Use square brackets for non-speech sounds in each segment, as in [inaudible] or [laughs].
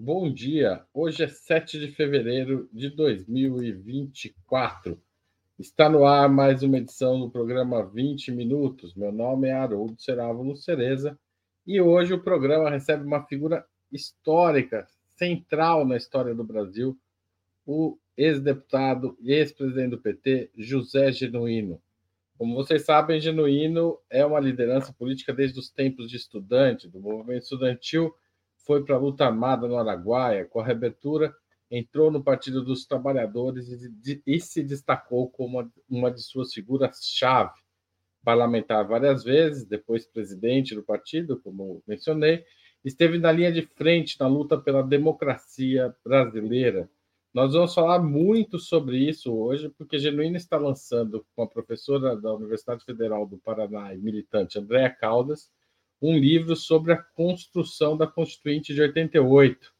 Bom dia. Hoje é 7 de fevereiro de 2024. Está no ar mais uma edição do programa 20 Minutos. Meu nome é Haroldo Serávulo Cereza e hoje o programa recebe uma figura histórica, central na história do Brasil, o ex-deputado e ex-presidente do PT, José Genuíno. Como vocês sabem, Genuíno é uma liderança política desde os tempos de estudante, do movimento estudantil, foi para a luta armada no Araguaia, com a reabertura, entrou no Partido dos Trabalhadores e, e se destacou como uma, uma de suas figuras-chave. Parlamentar várias vezes, depois presidente do partido, como mencionei, esteve na linha de frente na luta pela democracia brasileira nós vamos falar muito sobre isso hoje, porque Genuíno está lançando com a professora da Universidade Federal do Paraná e militante Andréa Caldas um livro sobre a construção da Constituinte de 88,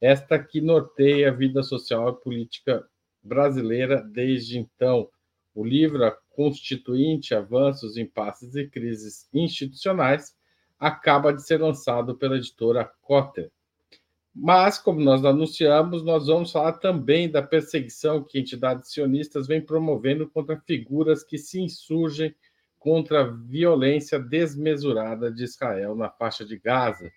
esta que norteia a vida social e política brasileira desde então. O livro A Constituinte, Avanços, Impasses e Crises Institucionais acaba de ser lançado pela editora Cotter. Mas, como nós anunciamos, nós vamos falar também da perseguição que entidades sionistas vêm promovendo contra figuras que se insurgem contra a violência desmesurada de Israel na faixa de Gaza.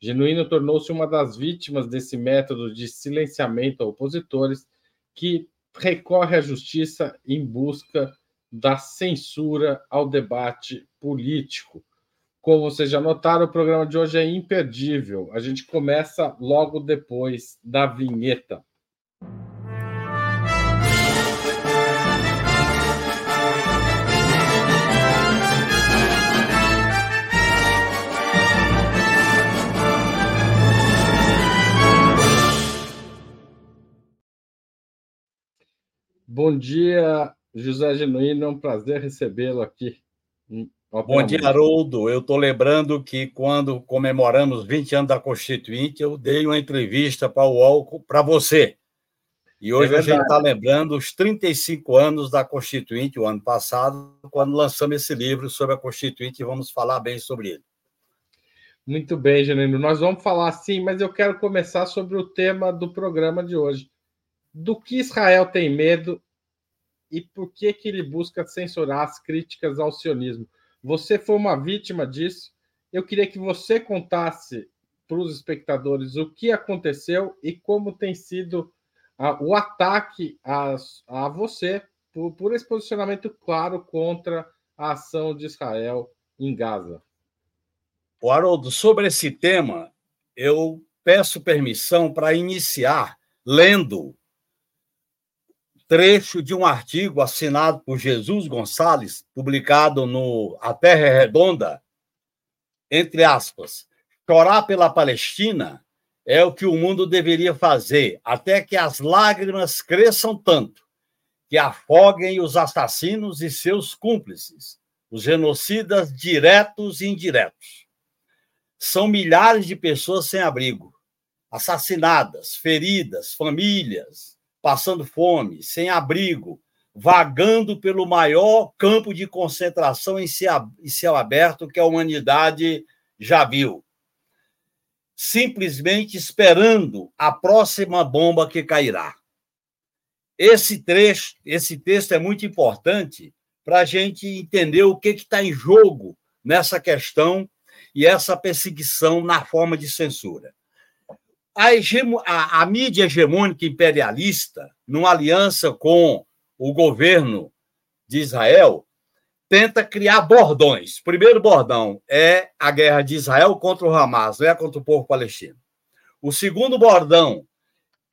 Genuíno tornou-se uma das vítimas desse método de silenciamento a opositores que recorre à justiça em busca da censura ao debate político. Como vocês já notaram, o programa de hoje é imperdível. A gente começa logo depois da vinheta. Bom dia, José Genuíno. É um prazer recebê-lo aqui Bom dia, Haroldo. Eu estou lembrando que quando comemoramos 20 anos da Constituinte, eu dei uma entrevista para o UOL para você. E hoje é a gente está lembrando os 35 anos da Constituinte, o ano passado, quando lançamos esse livro sobre a Constituinte e vamos falar bem sobre ele. Muito bem, Janino. Nós vamos falar sim, mas eu quero começar sobre o tema do programa de hoje. Do que Israel tem medo e por que, que ele busca censurar as críticas ao sionismo? Você foi uma vítima disso. Eu queria que você contasse para os espectadores o que aconteceu e como tem sido a, o ataque a, a você por, por esse posicionamento claro contra a ação de Israel em Gaza. O Haroldo, sobre esse tema, eu peço permissão para iniciar lendo trecho de um artigo assinado por Jesus Gonçalves, publicado no A Terra é Redonda, entre aspas, chorar pela Palestina é o que o mundo deveria fazer, até que as lágrimas cresçam tanto que afoguem os assassinos e seus cúmplices, os genocidas diretos e indiretos. São milhares de pessoas sem abrigo, assassinadas, feridas, famílias, passando fome, sem abrigo, vagando pelo maior campo de concentração em céu aberto que a humanidade já viu. Simplesmente esperando a próxima bomba que cairá. Esse trecho, esse texto é muito importante para a gente entender o que está em jogo nessa questão e essa perseguição na forma de censura a, hegemo, a, a mídia hegemônica imperialista, numa aliança com o governo de Israel, tenta criar bordões. Primeiro bordão é a guerra de Israel contra o Hamas, não é contra o povo palestino. O segundo bordão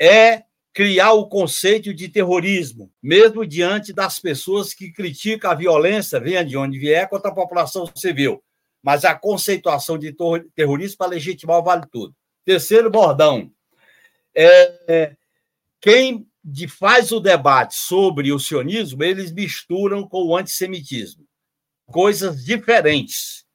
é criar o conceito de terrorismo, mesmo diante das pessoas que criticam a violência, venha de onde vier, contra a população civil. Mas a conceituação de terrorismo para legitimar vale tudo. Terceiro bordão. É, é, quem de, faz o debate sobre o sionismo, eles misturam com o antissemitismo. Coisas diferentes.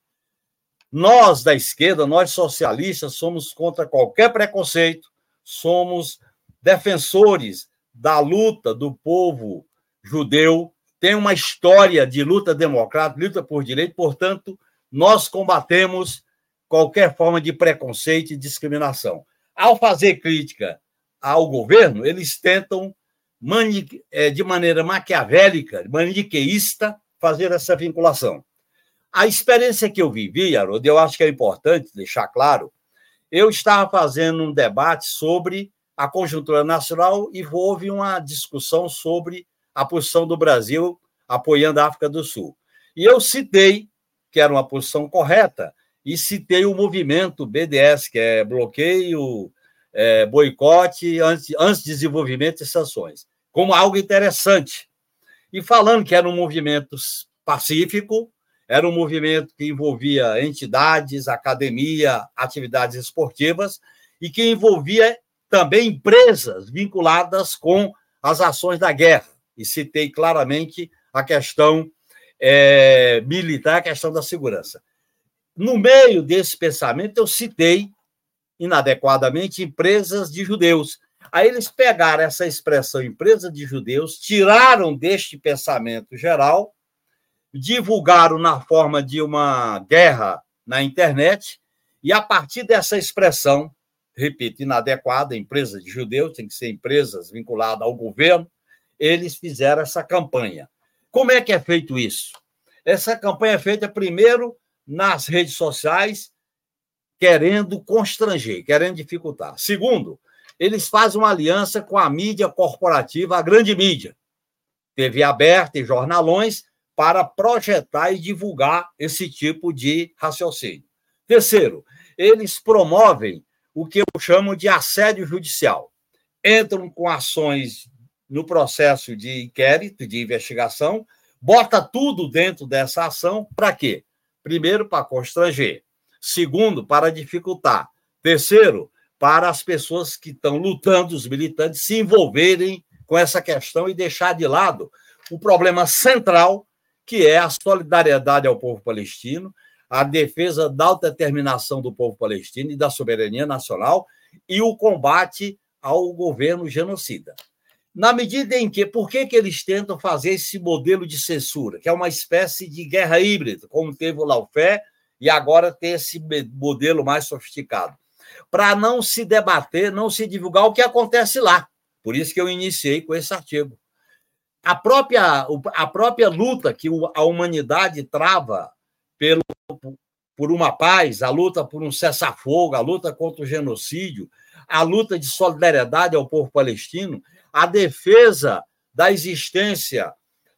Nós, da esquerda, nós socialistas, somos contra qualquer preconceito, somos defensores da luta do povo judeu, tem uma história de luta democrática, luta por direito, portanto, nós combatemos qualquer forma de preconceito e discriminação. Ao fazer crítica ao governo, eles tentam, é, de maneira maquiavélica, maniqueísta, fazer essa vinculação. A experiência que eu vivi, Haroldo, eu acho que é importante deixar claro, eu estava fazendo um debate sobre a conjuntura nacional e houve uma discussão sobre a posição do Brasil apoiando a África do Sul. E eu citei que era uma posição correta e citei o movimento BDS, que é bloqueio, é, boicote, antes, desenvolvimento e sanções, como algo interessante. E falando que era um movimento pacífico, era um movimento que envolvia entidades, academia, atividades esportivas e que envolvia também empresas vinculadas com as ações da guerra. E citei claramente a questão é, militar, a questão da segurança. No meio desse pensamento, eu citei inadequadamente empresas de judeus. Aí eles pegaram essa expressão empresa de judeus, tiraram deste pensamento geral, divulgaram na forma de uma guerra na internet, e a partir dessa expressão, repito, inadequada, empresa de judeus, tem que ser empresas vinculadas ao governo, eles fizeram essa campanha. Como é que é feito isso? Essa campanha é feita primeiro nas redes sociais, querendo constranger, querendo dificultar. Segundo, eles fazem uma aliança com a mídia corporativa, a grande mídia, TV aberta e jornalões, para projetar e divulgar esse tipo de raciocínio. Terceiro, eles promovem o que eu chamo de assédio judicial. Entram com ações no processo de inquérito, de investigação, bota tudo dentro dessa ação para quê? Primeiro, para constranger. Segundo, para dificultar. Terceiro, para as pessoas que estão lutando, os militantes, se envolverem com essa questão e deixar de lado o problema central, que é a solidariedade ao povo palestino, a defesa da autodeterminação do povo palestino e da soberania nacional e o combate ao governo genocida. Na medida em que, por que, que eles tentam fazer esse modelo de censura, que é uma espécie de guerra híbrida, como teve o Laufé, e agora tem esse modelo mais sofisticado? Para não se debater, não se divulgar o que acontece lá. Por isso que eu iniciei com esse artigo. A própria, a própria luta que a humanidade trava pelo, por uma paz, a luta por um cessar-fogo, a luta contra o genocídio, a luta de solidariedade ao povo palestino, a defesa da existência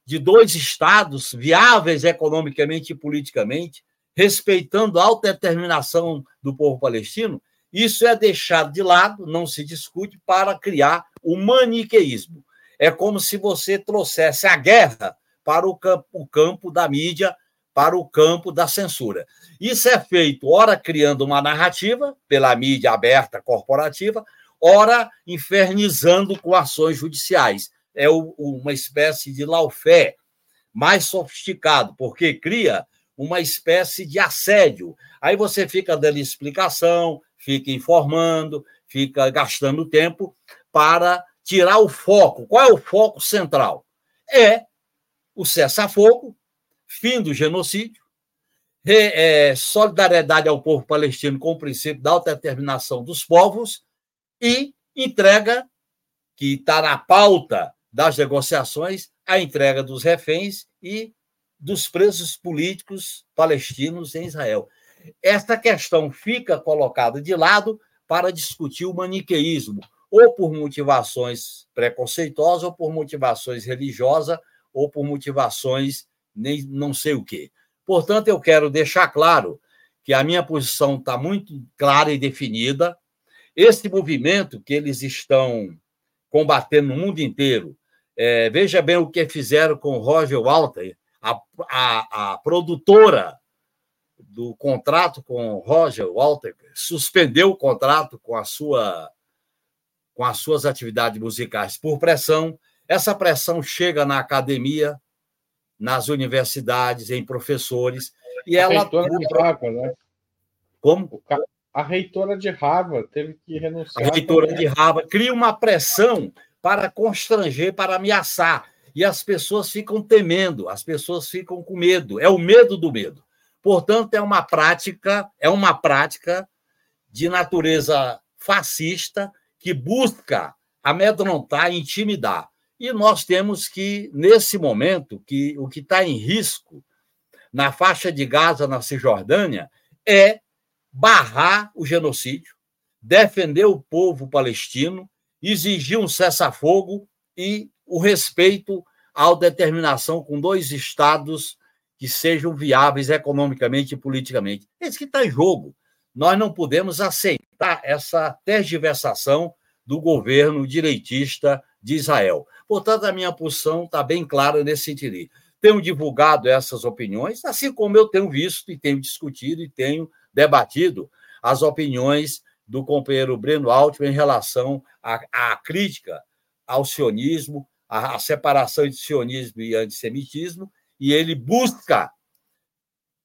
de dois estados viáveis economicamente e politicamente, respeitando a autodeterminação do povo palestino, isso é deixado de lado, não se discute, para criar o maniqueísmo. É como se você trouxesse a guerra para o campo, o campo da mídia, para o campo da censura. Isso é feito, ora criando uma narrativa pela mídia aberta corporativa, ora infernizando com ações judiciais. É uma espécie de laufé mais sofisticado, porque cria uma espécie de assédio. Aí você fica dando explicação, fica informando, fica gastando tempo para tirar o foco. Qual é o foco central? É o cessar-fogo, fim do genocídio, é, solidariedade ao povo palestino com o princípio da autodeterminação dos povos e entrega, que está na pauta das negociações, a entrega dos reféns e dos presos políticos palestinos em Israel. Esta questão fica colocada de lado para discutir o maniqueísmo, ou por motivações preconceituosas, ou por motivações religiosas, ou por motivações nem não sei o quê. Portanto, eu quero deixar claro que a minha posição está muito clara e definida. Esse movimento que eles estão combatendo no mundo inteiro, é, veja bem o que fizeram com Roger Walter, a, a, a produtora do contrato com Roger Walter suspendeu o contrato com a sua com as suas atividades musicais por pressão. Essa pressão chega na academia, nas universidades, em professores, e ela de Harvard, né? Como? A reitora de Harvard teve que renunciar. A reitora também. de Harvard cria uma pressão para constranger, para ameaçar, e as pessoas ficam temendo, as pessoas ficam com medo. É o medo do medo. Portanto, é uma prática, é uma prática de natureza fascista que busca amedrontar, intimidar. E nós temos que, nesse momento, que o que está em risco na faixa de Gaza, na Cisjordânia, é barrar o genocídio, defender o povo palestino, exigir um cessar-fogo e o respeito à autodeterminação com dois estados que sejam viáveis economicamente e politicamente. Esse que está em jogo. Nós não podemos aceitar essa tergiversação do governo direitista de Israel. Portanto, a minha posição está bem clara nesse sentido. Tenho divulgado essas opiniões, assim como eu tenho visto e tenho discutido e tenho debatido as opiniões do companheiro Breno Altman em relação à, à crítica ao sionismo, à, à separação entre sionismo e antissemitismo, e ele busca,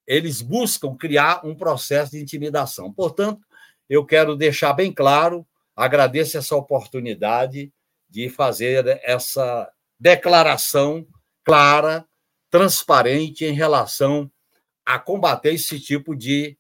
eles buscam criar um processo de intimidação. Portanto, eu quero deixar bem claro, agradeço essa oportunidade de fazer essa declaração clara, transparente em relação a combater esse tipo de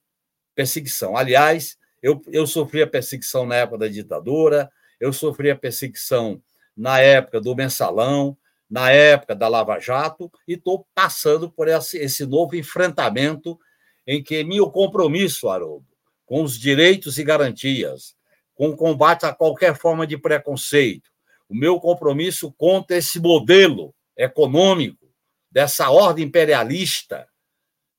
perseguição. Aliás, eu, eu sofri a perseguição na época da ditadura, eu sofri a perseguição na época do mensalão, na época da Lava Jato, e estou passando por esse, esse novo enfrentamento em que meu compromisso, Haroldo, com os direitos e garantias, com o combate a qualquer forma de preconceito, o meu compromisso contra esse modelo econômico dessa ordem imperialista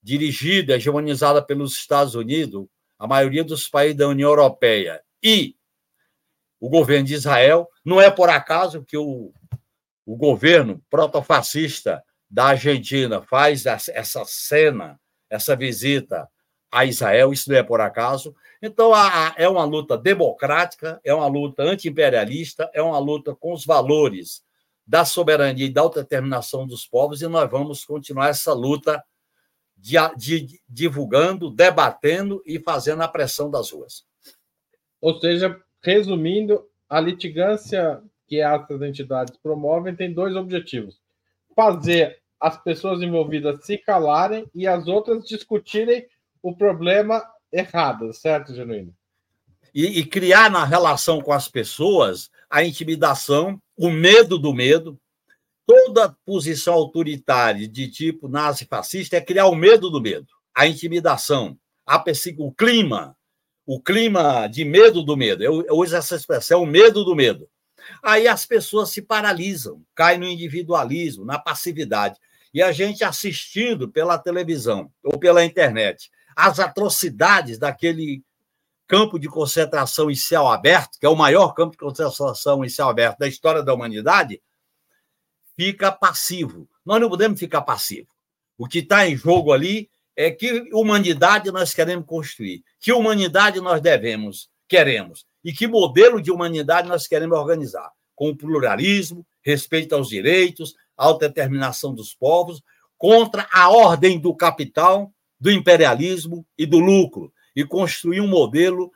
dirigida, hegemonizada pelos Estados Unidos, a maioria dos países da União Europeia e o governo de Israel, não é por acaso que o o governo protofascista da Argentina faz essa cena, essa visita a Israel, isso não é por acaso. Então, é uma luta democrática, é uma luta anti-imperialista, é uma luta com os valores da soberania e da autodeterminação dos povos, e nós vamos continuar essa luta de, de, divulgando, debatendo e fazendo a pressão das ruas. Ou seja, resumindo, a litigância que essas entidades promovem tem dois objetivos: fazer as pessoas envolvidas se calarem e as outras discutirem o problema errado, certo, Genuíno? E, e criar na relação com as pessoas a intimidação, o medo do medo. Toda posição autoritária de tipo nazi-fascista é criar o medo do medo, a intimidação, a o clima, o clima de medo do medo. Eu, eu uso essa expressão, o medo do medo. Aí as pessoas se paralisam, caem no individualismo, na passividade. E a gente assistindo pela televisão ou pela internet as atrocidades daquele campo de concentração em céu aberto, que é o maior campo de concentração em céu aberto da história da humanidade, fica passivo. Nós não podemos ficar passivo. O que está em jogo ali é que humanidade nós queremos construir, que humanidade nós devemos, queremos e que modelo de humanidade nós queremos organizar, com pluralismo, respeito aos direitos, autodeterminação dos povos, contra a ordem do capital, do imperialismo e do lucro, e construir um modelo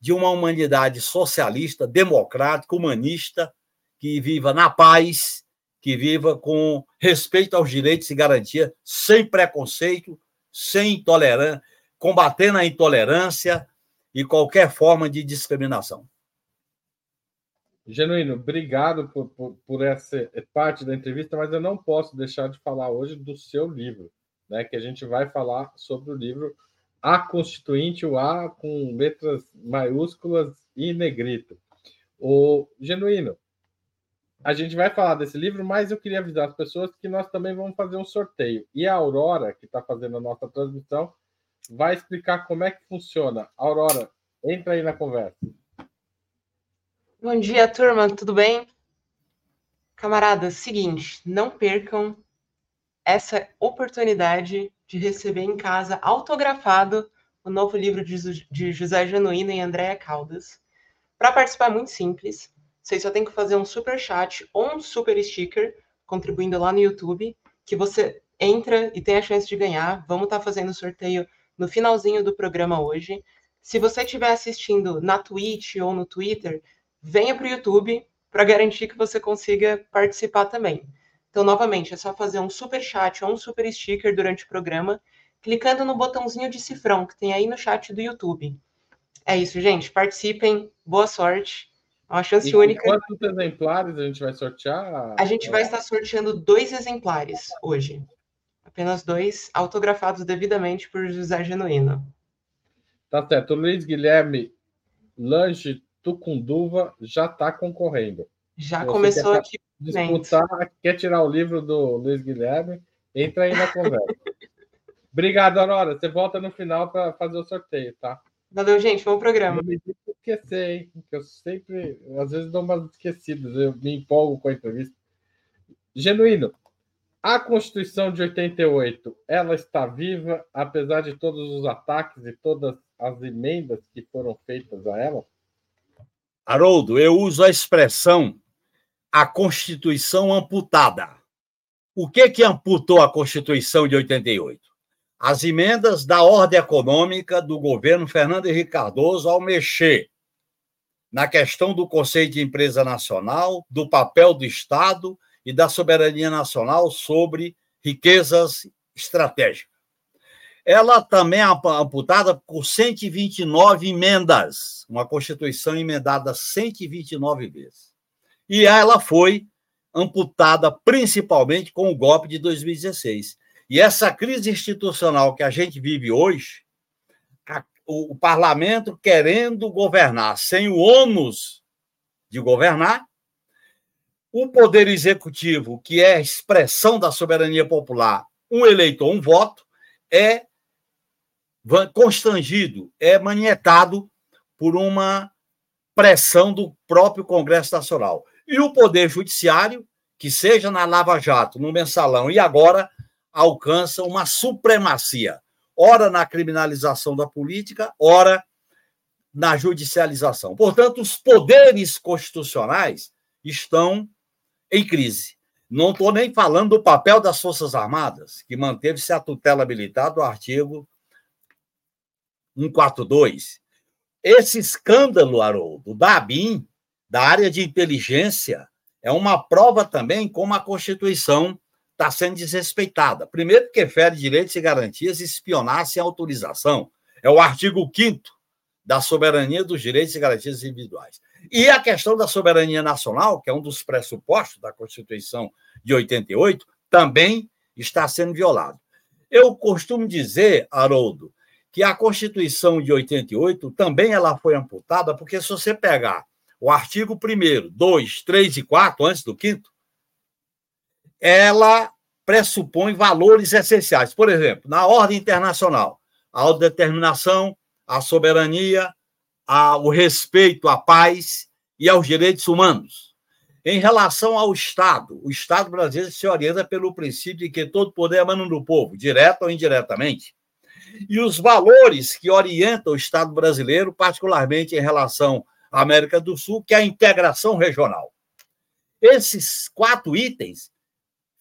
de uma humanidade socialista, democrática, humanista, que viva na paz, que viva com respeito aos direitos e garantia, sem preconceito, sem intolerância, combatendo a intolerância, e qualquer forma de discriminação. Genuíno, obrigado por, por, por, essa parte da entrevista, mas eu não posso deixar de falar hoje do seu livro, né? Que a gente vai falar sobre o livro A Constituinte, o A com letras maiúsculas e negrito. O Genuíno, a gente vai falar desse livro, mas eu queria avisar as pessoas que nós também vamos fazer um sorteio. E a Aurora, que está fazendo a nossa transmissão, vai explicar como é que funciona. Aurora, entra aí na conversa. Bom dia, turma, tudo bem? Camaradas, seguinte, não percam essa oportunidade de receber em casa autografado o novo livro de José Genuíno e Andréa Caldas. Para participar é muito simples. Vocês só tem que fazer um super chat ou um super sticker contribuindo lá no YouTube, que você entra e tem a chance de ganhar. Vamos estar tá fazendo sorteio no finalzinho do programa hoje. Se você estiver assistindo na Twitch ou no Twitter, venha para o YouTube para garantir que você consiga participar também. Então, novamente, é só fazer um super chat ou um super sticker durante o programa, clicando no botãozinho de cifrão que tem aí no chat do YouTube. É isso, gente. Participem. Boa sorte. É uma chance E única. Quantos exemplares a gente vai sortear? A gente vai estar sorteando dois exemplares hoje. Apenas dois, autografados devidamente por José Genuíno. Tá certo. O Luiz Guilherme Lange Tucunduva já está concorrendo. Já Você começou aqui. Disputar, quer tirar o livro do Luiz Guilherme? Entra aí na conversa. [laughs] Obrigado, Aurora. Você volta no final para fazer o sorteio, tá? Valeu, gente. Bom programa. Não esquecer, hein? Que eu sempre, às vezes, dou umas esquecidas. Eu me empolgo com a entrevista. Genuíno, a Constituição de 88, ela está viva, apesar de todos os ataques e todas as emendas que foram feitas a ela? Haroldo, eu uso a expressão a Constituição amputada. O que que amputou a Constituição de 88? As emendas da ordem econômica do governo Fernando Henrique Cardoso ao mexer na questão do conceito de empresa nacional, do papel do Estado e da soberania nacional sobre riquezas estratégicas. Ela também é amputada por 129 emendas, uma Constituição emendada 129 vezes. E ela foi amputada principalmente com o golpe de 2016. E essa crise institucional que a gente vive hoje, a, o, o parlamento querendo governar sem o ônus de governar, o poder executivo, que é a expressão da soberania popular, um eleitor, um voto, é constrangido, é manietado por uma pressão do próprio Congresso Nacional. E o Poder Judiciário, que seja na Lava Jato, no Mensalão e agora, alcança uma supremacia, ora na criminalização da política, ora na judicialização. Portanto, os poderes constitucionais estão em crise. Não estou nem falando do papel das Forças Armadas, que manteve-se a tutela militar do artigo 142. Esse escândalo, Haroldo, da ABIN, da área de inteligência, é uma prova também como a Constituição está sendo desrespeitada. Primeiro, porque fere direitos e garantias espionar sem autorização. É o artigo 5 da soberania dos direitos e garantias individuais. E a questão da soberania nacional, que é um dos pressupostos da Constituição de 88, também está sendo violado. Eu costumo dizer, Haroldo, que a Constituição de 88 também ela foi amputada, porque se você pegar o artigo 1 2, 3 e 4, antes do quinto, ela pressupõe valores essenciais. Por exemplo, na ordem internacional, a autodeterminação, a soberania, a, o respeito à paz e aos direitos humanos. Em relação ao Estado, o Estado brasileiro se orienta pelo princípio de que todo poder emana do povo, direto ou indiretamente e os valores que orientam o Estado brasileiro, particularmente em relação à América do Sul, que é a integração regional. Esses quatro itens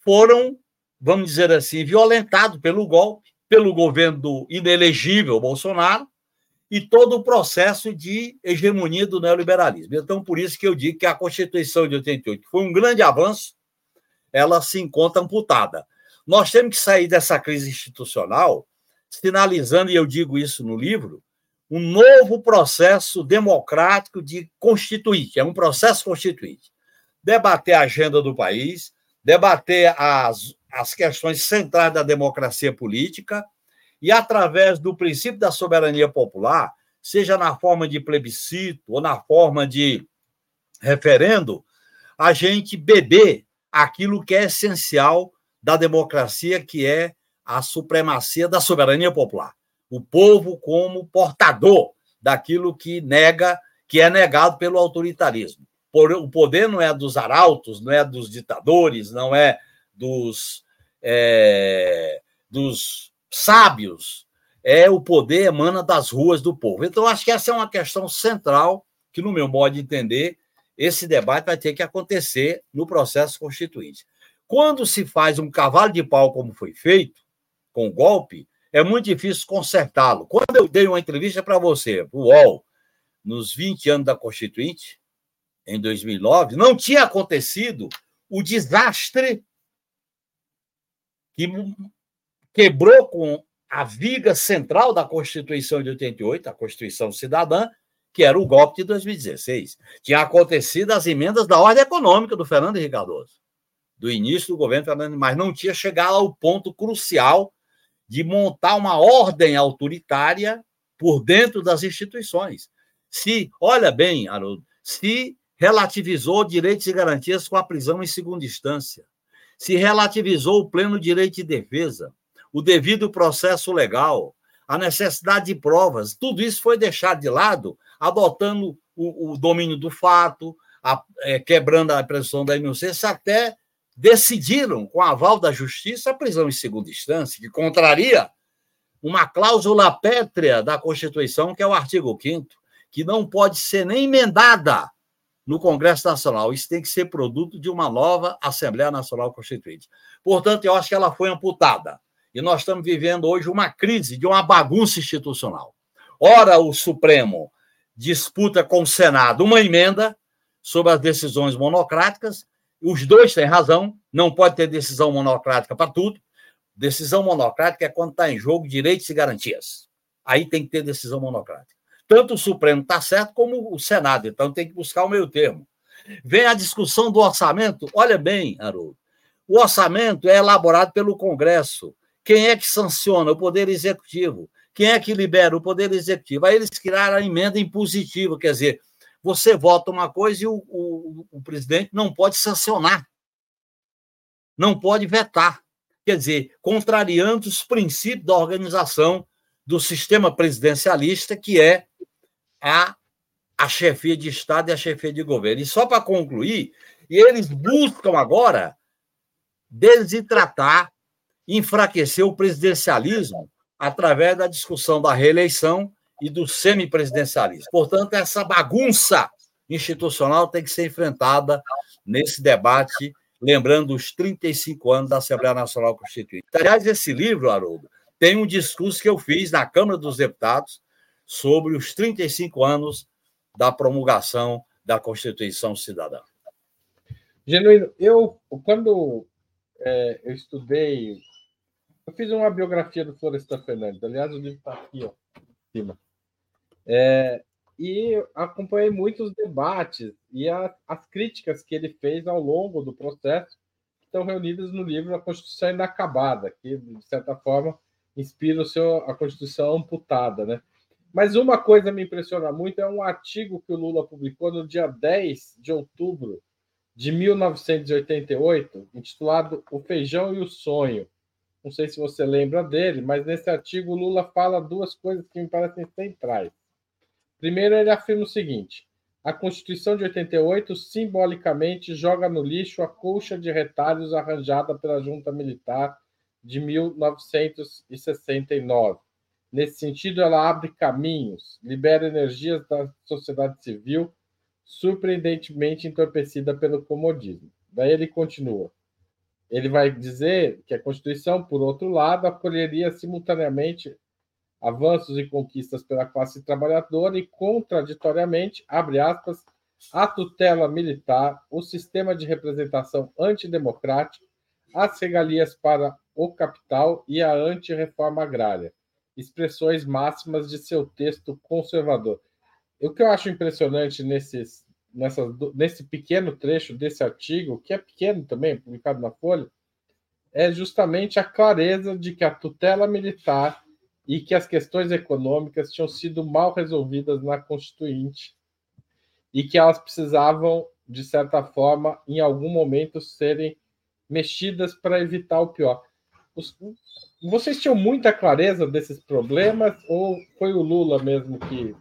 foram, vamos dizer assim, violentados pelo golpe, pelo governo do inelegível Bolsonaro e todo o processo de hegemonia do neoliberalismo. Então, por isso que eu digo que a Constituição de 88 foi um grande avanço, ela se encontra amputada. Nós temos que sair dessa crise institucional sinalizando, e eu digo isso no livro, um novo processo democrático de constituinte, é um processo constituinte. Debater a agenda do país, debater as, as questões centrais da democracia política e, através do princípio da soberania popular, seja na forma de plebiscito ou na forma de referendo, a gente beber aquilo que é essencial da democracia, que é a supremacia da soberania popular. O povo como portador daquilo que nega, que é negado pelo autoritarismo. O poder não é dos arautos, não é dos ditadores, não é dos, é, dos sábios. É o poder emana das ruas do povo. Então, acho que essa é uma questão central que, no meu modo de entender, esse debate vai ter que acontecer no processo constituinte. Quando se faz um cavalo de pau, como foi feito, com o golpe, é muito difícil consertá-lo. Quando eu dei uma entrevista para você, o UOL, nos 20 anos da Constituinte, em 2009, não tinha acontecido o desastre que quebrou com a viga central da Constituição de 88, a Constituição Cidadã, que era o golpe de 2016. Tinha acontecido as emendas da ordem econômica do Fernando Henrique Cardoso, do início do governo Fernando, mas não tinha chegado ao ponto crucial de montar uma ordem autoritária por dentro das instituições. Se, olha bem, Haroldo, se relativizou direitos e garantias com a prisão em segunda instância, se relativizou o pleno direito de defesa, o devido processo legal, a necessidade de provas, tudo isso foi deixado de lado, adotando o, o domínio do fato, a, é, quebrando a presunção da inocência, até decidiram, com aval da justiça, a prisão em segunda instância, que contraria uma cláusula pétrea da Constituição, que é o artigo 5 que não pode ser nem emendada no Congresso Nacional. Isso tem que ser produto de uma nova Assembleia Nacional Constituinte. Portanto, eu acho que ela foi amputada. E nós estamos vivendo hoje uma crise de uma bagunça institucional. Ora, o Supremo disputa com o Senado uma emenda sobre as decisões monocráticas. Os dois têm razão, não pode ter decisão monocrática para tudo. Decisão monocrática é quando está em jogo direitos e garantias. Aí tem que ter decisão monocrática. Tanto o Supremo está certo como o Senado, então tem que buscar o meio termo. Vem a discussão do orçamento. Olha bem, Haroldo, o orçamento é elaborado pelo Congresso. Quem é que sanciona? O Poder Executivo. Quem é que libera? O Poder Executivo. Aí eles criaram a emenda impositiva, quer dizer, você vota uma coisa e o, o, o presidente não pode sancionar, não pode vetar. Quer dizer, contrariando os princípios da organização do sistema presidencialista, que é a, a chefia de Estado e a chefia de governo. E só para concluir, eles buscam agora desidratar enfraquecer o presidencialismo através da discussão da reeleição e do semipresidencialismo. Portanto, essa bagunça institucional tem que ser enfrentada nesse debate, lembrando os 35 anos da Assembleia Nacional Constituinte. Aliás, esse livro, Haroldo, tem um discurso que eu fiz na Câmara dos Deputados sobre os 35 anos da promulgação da Constituição Cidadã. Genuíno, eu, quando é, eu estudei eu fiz uma biografia do Florestan Fernandes. Aliás, o livro está aqui, ó, em cima. É, e acompanhei muitos debates e a, as críticas que ele fez ao longo do processo, estão reunidas no livro A Constituição Inacabada, que, de certa forma, inspira o seu, a Constituição Amputada. Né? Mas uma coisa me impressiona muito é um artigo que o Lula publicou no dia 10 de outubro de 1988, intitulado O Feijão e o Sonho não sei se você lembra dele, mas nesse artigo Lula fala duas coisas que me parecem centrais. Primeiro, ele afirma o seguinte: a Constituição de 88 simbolicamente joga no lixo a colcha de retalhos arranjada pela junta militar de 1969. Nesse sentido, ela abre caminhos, libera energias da sociedade civil, surpreendentemente entorpecida pelo comodismo. Daí ele continua ele vai dizer que a Constituição, por outro lado, acolheria simultaneamente avanços e conquistas pela classe trabalhadora e, contraditoriamente, abre aspas, a tutela militar, o sistema de representação antidemocrático, as regalias para o capital e a antirreforma agrária, expressões máximas de seu texto conservador. O que eu acho impressionante nesses, nessa, nesse pequeno trecho desse artigo, que é pequeno também, publicado na Folha, é justamente a clareza de que a tutela militar e que as questões econômicas tinham sido mal resolvidas na Constituinte e que elas precisavam, de certa forma, em algum momento, serem mexidas para evitar o pior. Vocês tinham muita clareza desses problemas ou foi o Lula mesmo que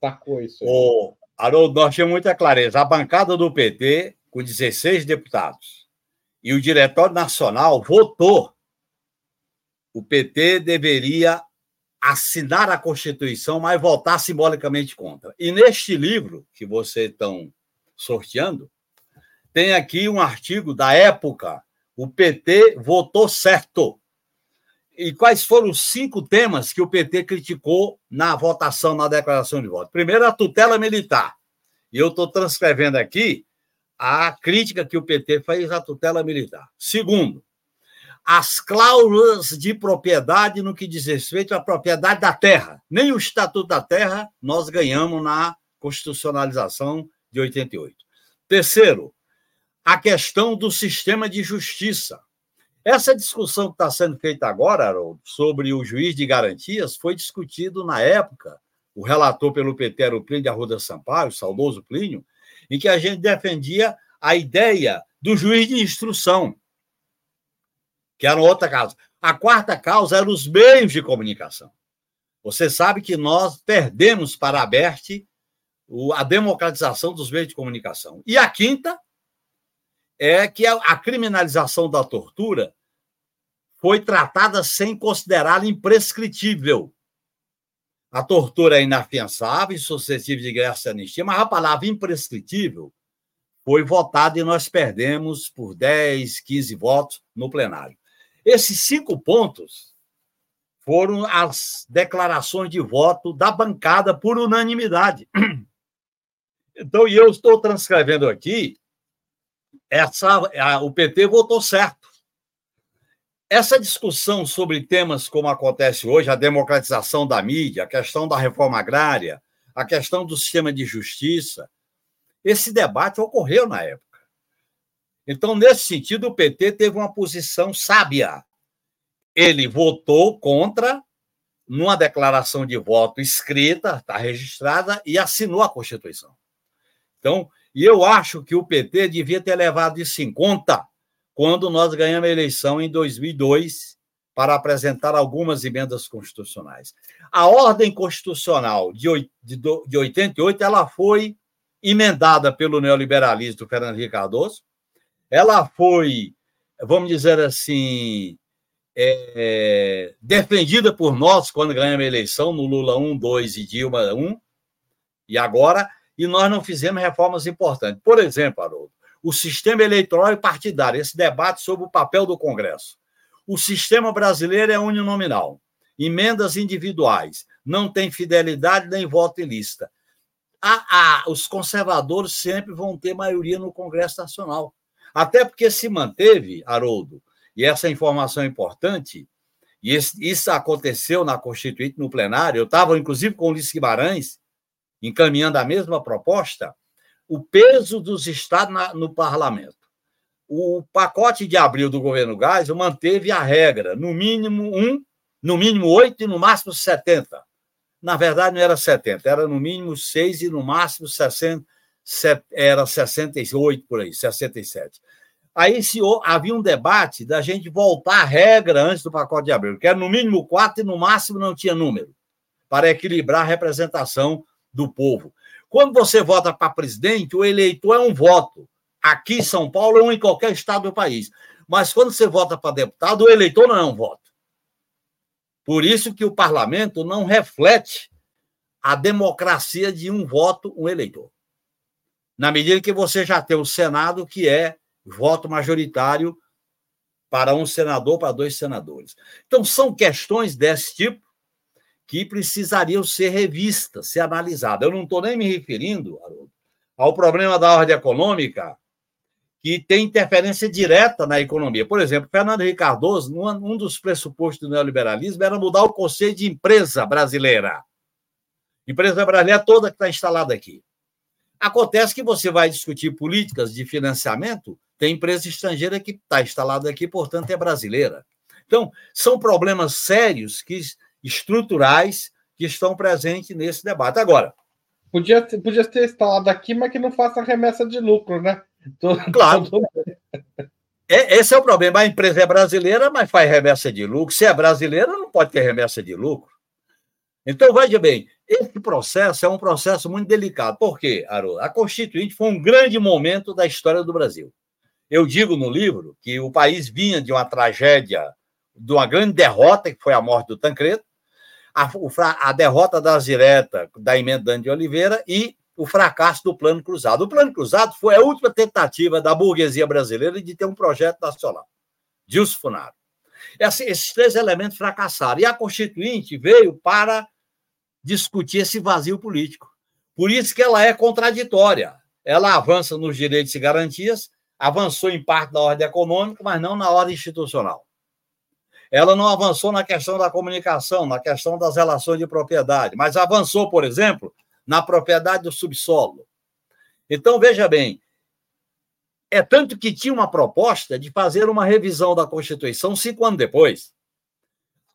tacou isso? Aí? Haroldo, nós tínhamos muita clareza. A bancada do PT, com 16 deputados, e o Diretório Nacional votou. O PT deveria assinar a Constituição, mas votar simbolicamente contra. E neste livro que vocês estão sorteando, tem aqui um artigo da época. O PT votou certo. E quais foram os cinco temas que o PT criticou na votação, na declaração de voto? Primeiro, a tutela militar. E eu estou transcrevendo aqui a crítica que o PT fez à tutela militar. Segundo, as cláusulas de propriedade no que diz respeito à propriedade da terra. Nem o Estatuto da Terra nós ganhamos na constitucionalização de 88. Terceiro, a questão do sistema de justiça. Essa discussão que está sendo feita agora, Haroldo, sobre o juiz de garantias, foi discutido na época, o relator pelo PT era o Plínio de Arruda Sampaio, o saudoso Plínio, em que a gente defendia a ideia do juiz de instrução, que era outra causa. A quarta causa era os meios de comunicação. Você sabe que nós perdemos para a a democratização dos meios de comunicação. E a quinta é que a criminalização da tortura foi tratada sem considerá-la imprescritível. A tortura é inafiançável e suscetível de graça e anistia, mas a palavra imprescritível foi votada e nós perdemos por 10, 15 votos no plenário. Esses cinco pontos foram as declarações de voto da bancada por unanimidade. [clears throat] Então, e eu estou transcrevendo aqui, essa, a, o PT votou certo. Essa discussão sobre temas como acontece hoje, a democratização da mídia, a questão da reforma agrária, a questão do sistema de justiça, esse debate ocorreu na época. Então, nesse sentido, o PT teve uma posição sábia. Ele votou contra, numa declaração de voto escrita, está registrada, e assinou a Constituição. Então, e eu acho que o PT devia ter levado isso em conta quando nós ganhamos a eleição em 2002 para apresentar algumas emendas constitucionais. A ordem constitucional de 88 ela foi emendada pelo neoliberalismo do Fernando Henrique Cardoso, ela foi, vamos dizer assim, é, defendida por nós quando ganhamos a eleição no Lula 1, 2 e Dilma 1, e agora e nós não fizemos reformas importantes. Por exemplo, Haroldo, o sistema eleitoral e partidário, esse debate sobre o papel do Congresso. O sistema brasileiro é uninominal, emendas individuais, não tem fidelidade nem voto em lista. os conservadores sempre vão ter maioria no Congresso Nacional. Até porque se manteve, Haroldo, e essa informação é importante, e isso aconteceu na Constituinte, no plenário, eu estava, inclusive, com o Ulisses Guimarães, encaminhando a mesma proposta, o peso dos estados no parlamento. O pacote de abril do governo Gás manteve a regra, no mínimo um, no mínimo oito e no máximo 70. Na verdade, não era 70, era no mínimo seis e no máximo 60, era 68 por aí, 67. Aí se, havia um debate da gente voltar à regra antes do pacote de abril, que era no mínimo quatro e no máximo não tinha número, para equilibrar a representação do povo. Quando você vota para presidente, o eleitor é um voto. Aqui em São Paulo ou em qualquer estado do país. Mas quando você vota para deputado, o eleitor não é um voto. Por isso que o parlamento não reflete a democracia de um voto, um eleitor. Na medida que você já tem o Senado, que é voto majoritário para um senador, para dois senadores. Então, são questões desse tipo que precisariam ser revistas, ser analisadas. Eu não estou nem me referindo, Haroldo, ao problema da ordem econômica, que tem interferência direta na economia. Por exemplo, Fernando Henrique Cardoso, um dos pressupostos do neoliberalismo era mudar o conceito de empresa brasileira. Empresa brasileira toda que está instalada aqui. Acontece que você vai discutir políticas de financiamento, tem empresa estrangeira que está instalada aqui, portanto, é brasileira. Então, são problemas sérios que estruturais que estão presentes nesse debate. Agora. Podia, podia ter instalado aqui, mas que não faça remessa de lucro, né? Tô, claro. [laughs] Tô... É, esse é o problema. A empresa é brasileira, mas faz remessa de lucro. Se é brasileira, não pode ter remessa de lucro. Então, veja bem, esse processo é um processo muito delicado. Por quê, Haroldo? A Constituinte foi um grande momento da história do Brasil. Eu digo no livro que o país vinha de uma tragédia, de uma grande derrota, que foi a morte do Tancredo, a, a derrota das diretas da emenda de Oliveira e o fracasso do Plano Cruzado. O Plano Cruzado foi a última tentativa da burguesia brasileira de ter um projeto nacional. Gilson Funaro. Esses três elementos fracassaram. E a Constituinte veio para discutir esse vazio político. Por isso que ela é contraditória. Ela avança nos direitos e garantias, avançou em parte da ordem econômica, mas não na ordem institucional. Ela não avançou na questão da comunicação, na questão das relações de propriedade, mas avançou, por exemplo, na propriedade do subsolo. Então, veja bem, é tanto que tinha uma proposta de fazer uma revisão da Constituição cinco anos depois.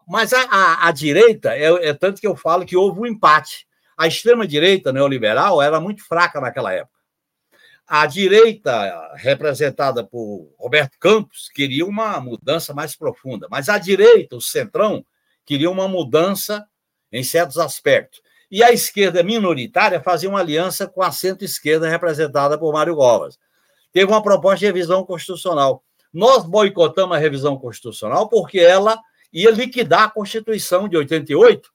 Mas a, a, a direita, é, é, tanto que eu falo que houve um empate. A extrema-direita neoliberal era muito fraca naquela época. A direita, representada por Roberto Campos, queria uma mudança mais profunda, mas a direita, o centrão, queria uma mudança em certos aspectos. E a esquerda minoritária fazia uma aliança com a centro-esquerda, representada por Mário Govas. Teve uma proposta de revisão constitucional. Nós boicotamos a revisão constitucional porque ela ia liquidar a Constituição de 88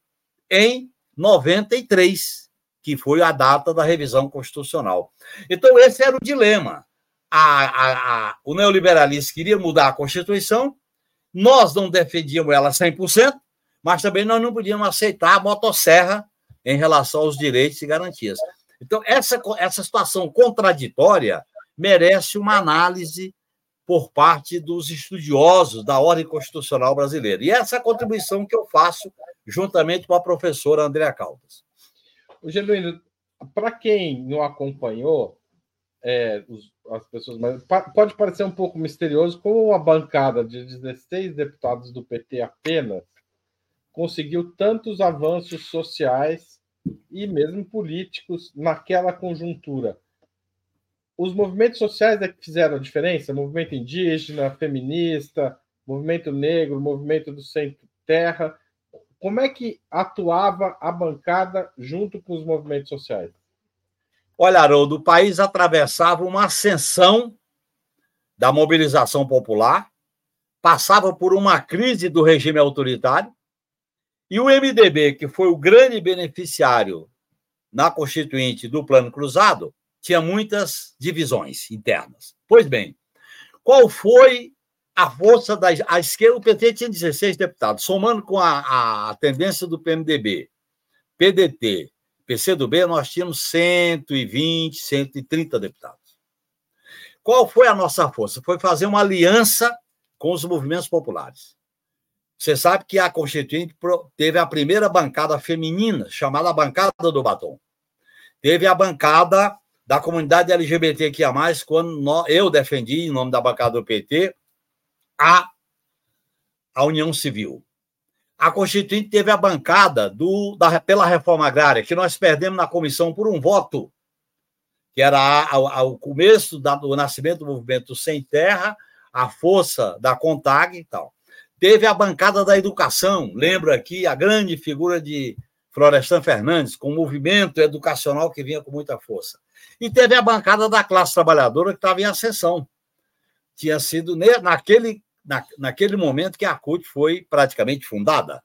em 93 que foi a data da revisão constitucional. Então, esse era o dilema. A, a, a, o neoliberalismo queria mudar a Constituição, nós não defendíamos ela 100%, mas também nós não podíamos aceitar a motosserra em relação aos direitos e garantias. Então, essa, essa situação contraditória merece uma análise por parte dos estudiosos da ordem constitucional brasileira. E essa é a contribuição que eu faço juntamente com a professora Andréa Caldas. O Genuíno, para quem não acompanhou, é, os, as pessoas, mas pode parecer um pouco misterioso como uma bancada de 16 deputados do PT apenas conseguiu tantos avanços sociais e mesmo políticos naquela conjuntura. Os movimentos sociais é que fizeram a diferença? Movimento indígena, feminista, movimento negro, movimento do centro-terra como é que atuava a bancada junto com os movimentos sociais? Olha, Haroldo, o país atravessava uma ascensão da mobilização popular, passava por uma crise do regime autoritário, e o MDB, que foi o grande beneficiário na Constituinte do Plano Cruzado, tinha muitas divisões internas. Pois bem, qual foi a força da a esquerda, o PT tinha 16 deputados, somando com a, a tendência do PMDB, PDT, PCdoB, nós tínhamos 120, 130 deputados. Qual foi a nossa força? Foi fazer uma aliança com os movimentos populares. Você sabe que a Constituinte teve a primeira bancada feminina, chamada Bancada do Batom. Teve a bancada da comunidade LGBTQIA, quando eu defendi, em nome da bancada do PT, a, a União Civil. A Constituinte teve a bancada do, da, pela reforma agrária, que nós perdemos na comissão por um voto, que era o começo da, do nascimento do movimento Sem Terra, a força da CONTAG e tal. Teve a bancada da educação, lembro aqui a grande figura de Florestan Fernandes, com um movimento educacional que vinha com muita força. E teve a bancada da classe trabalhadora que estava em ascensão. Tinha sido naquele na, naquele momento que a CUT foi praticamente fundada.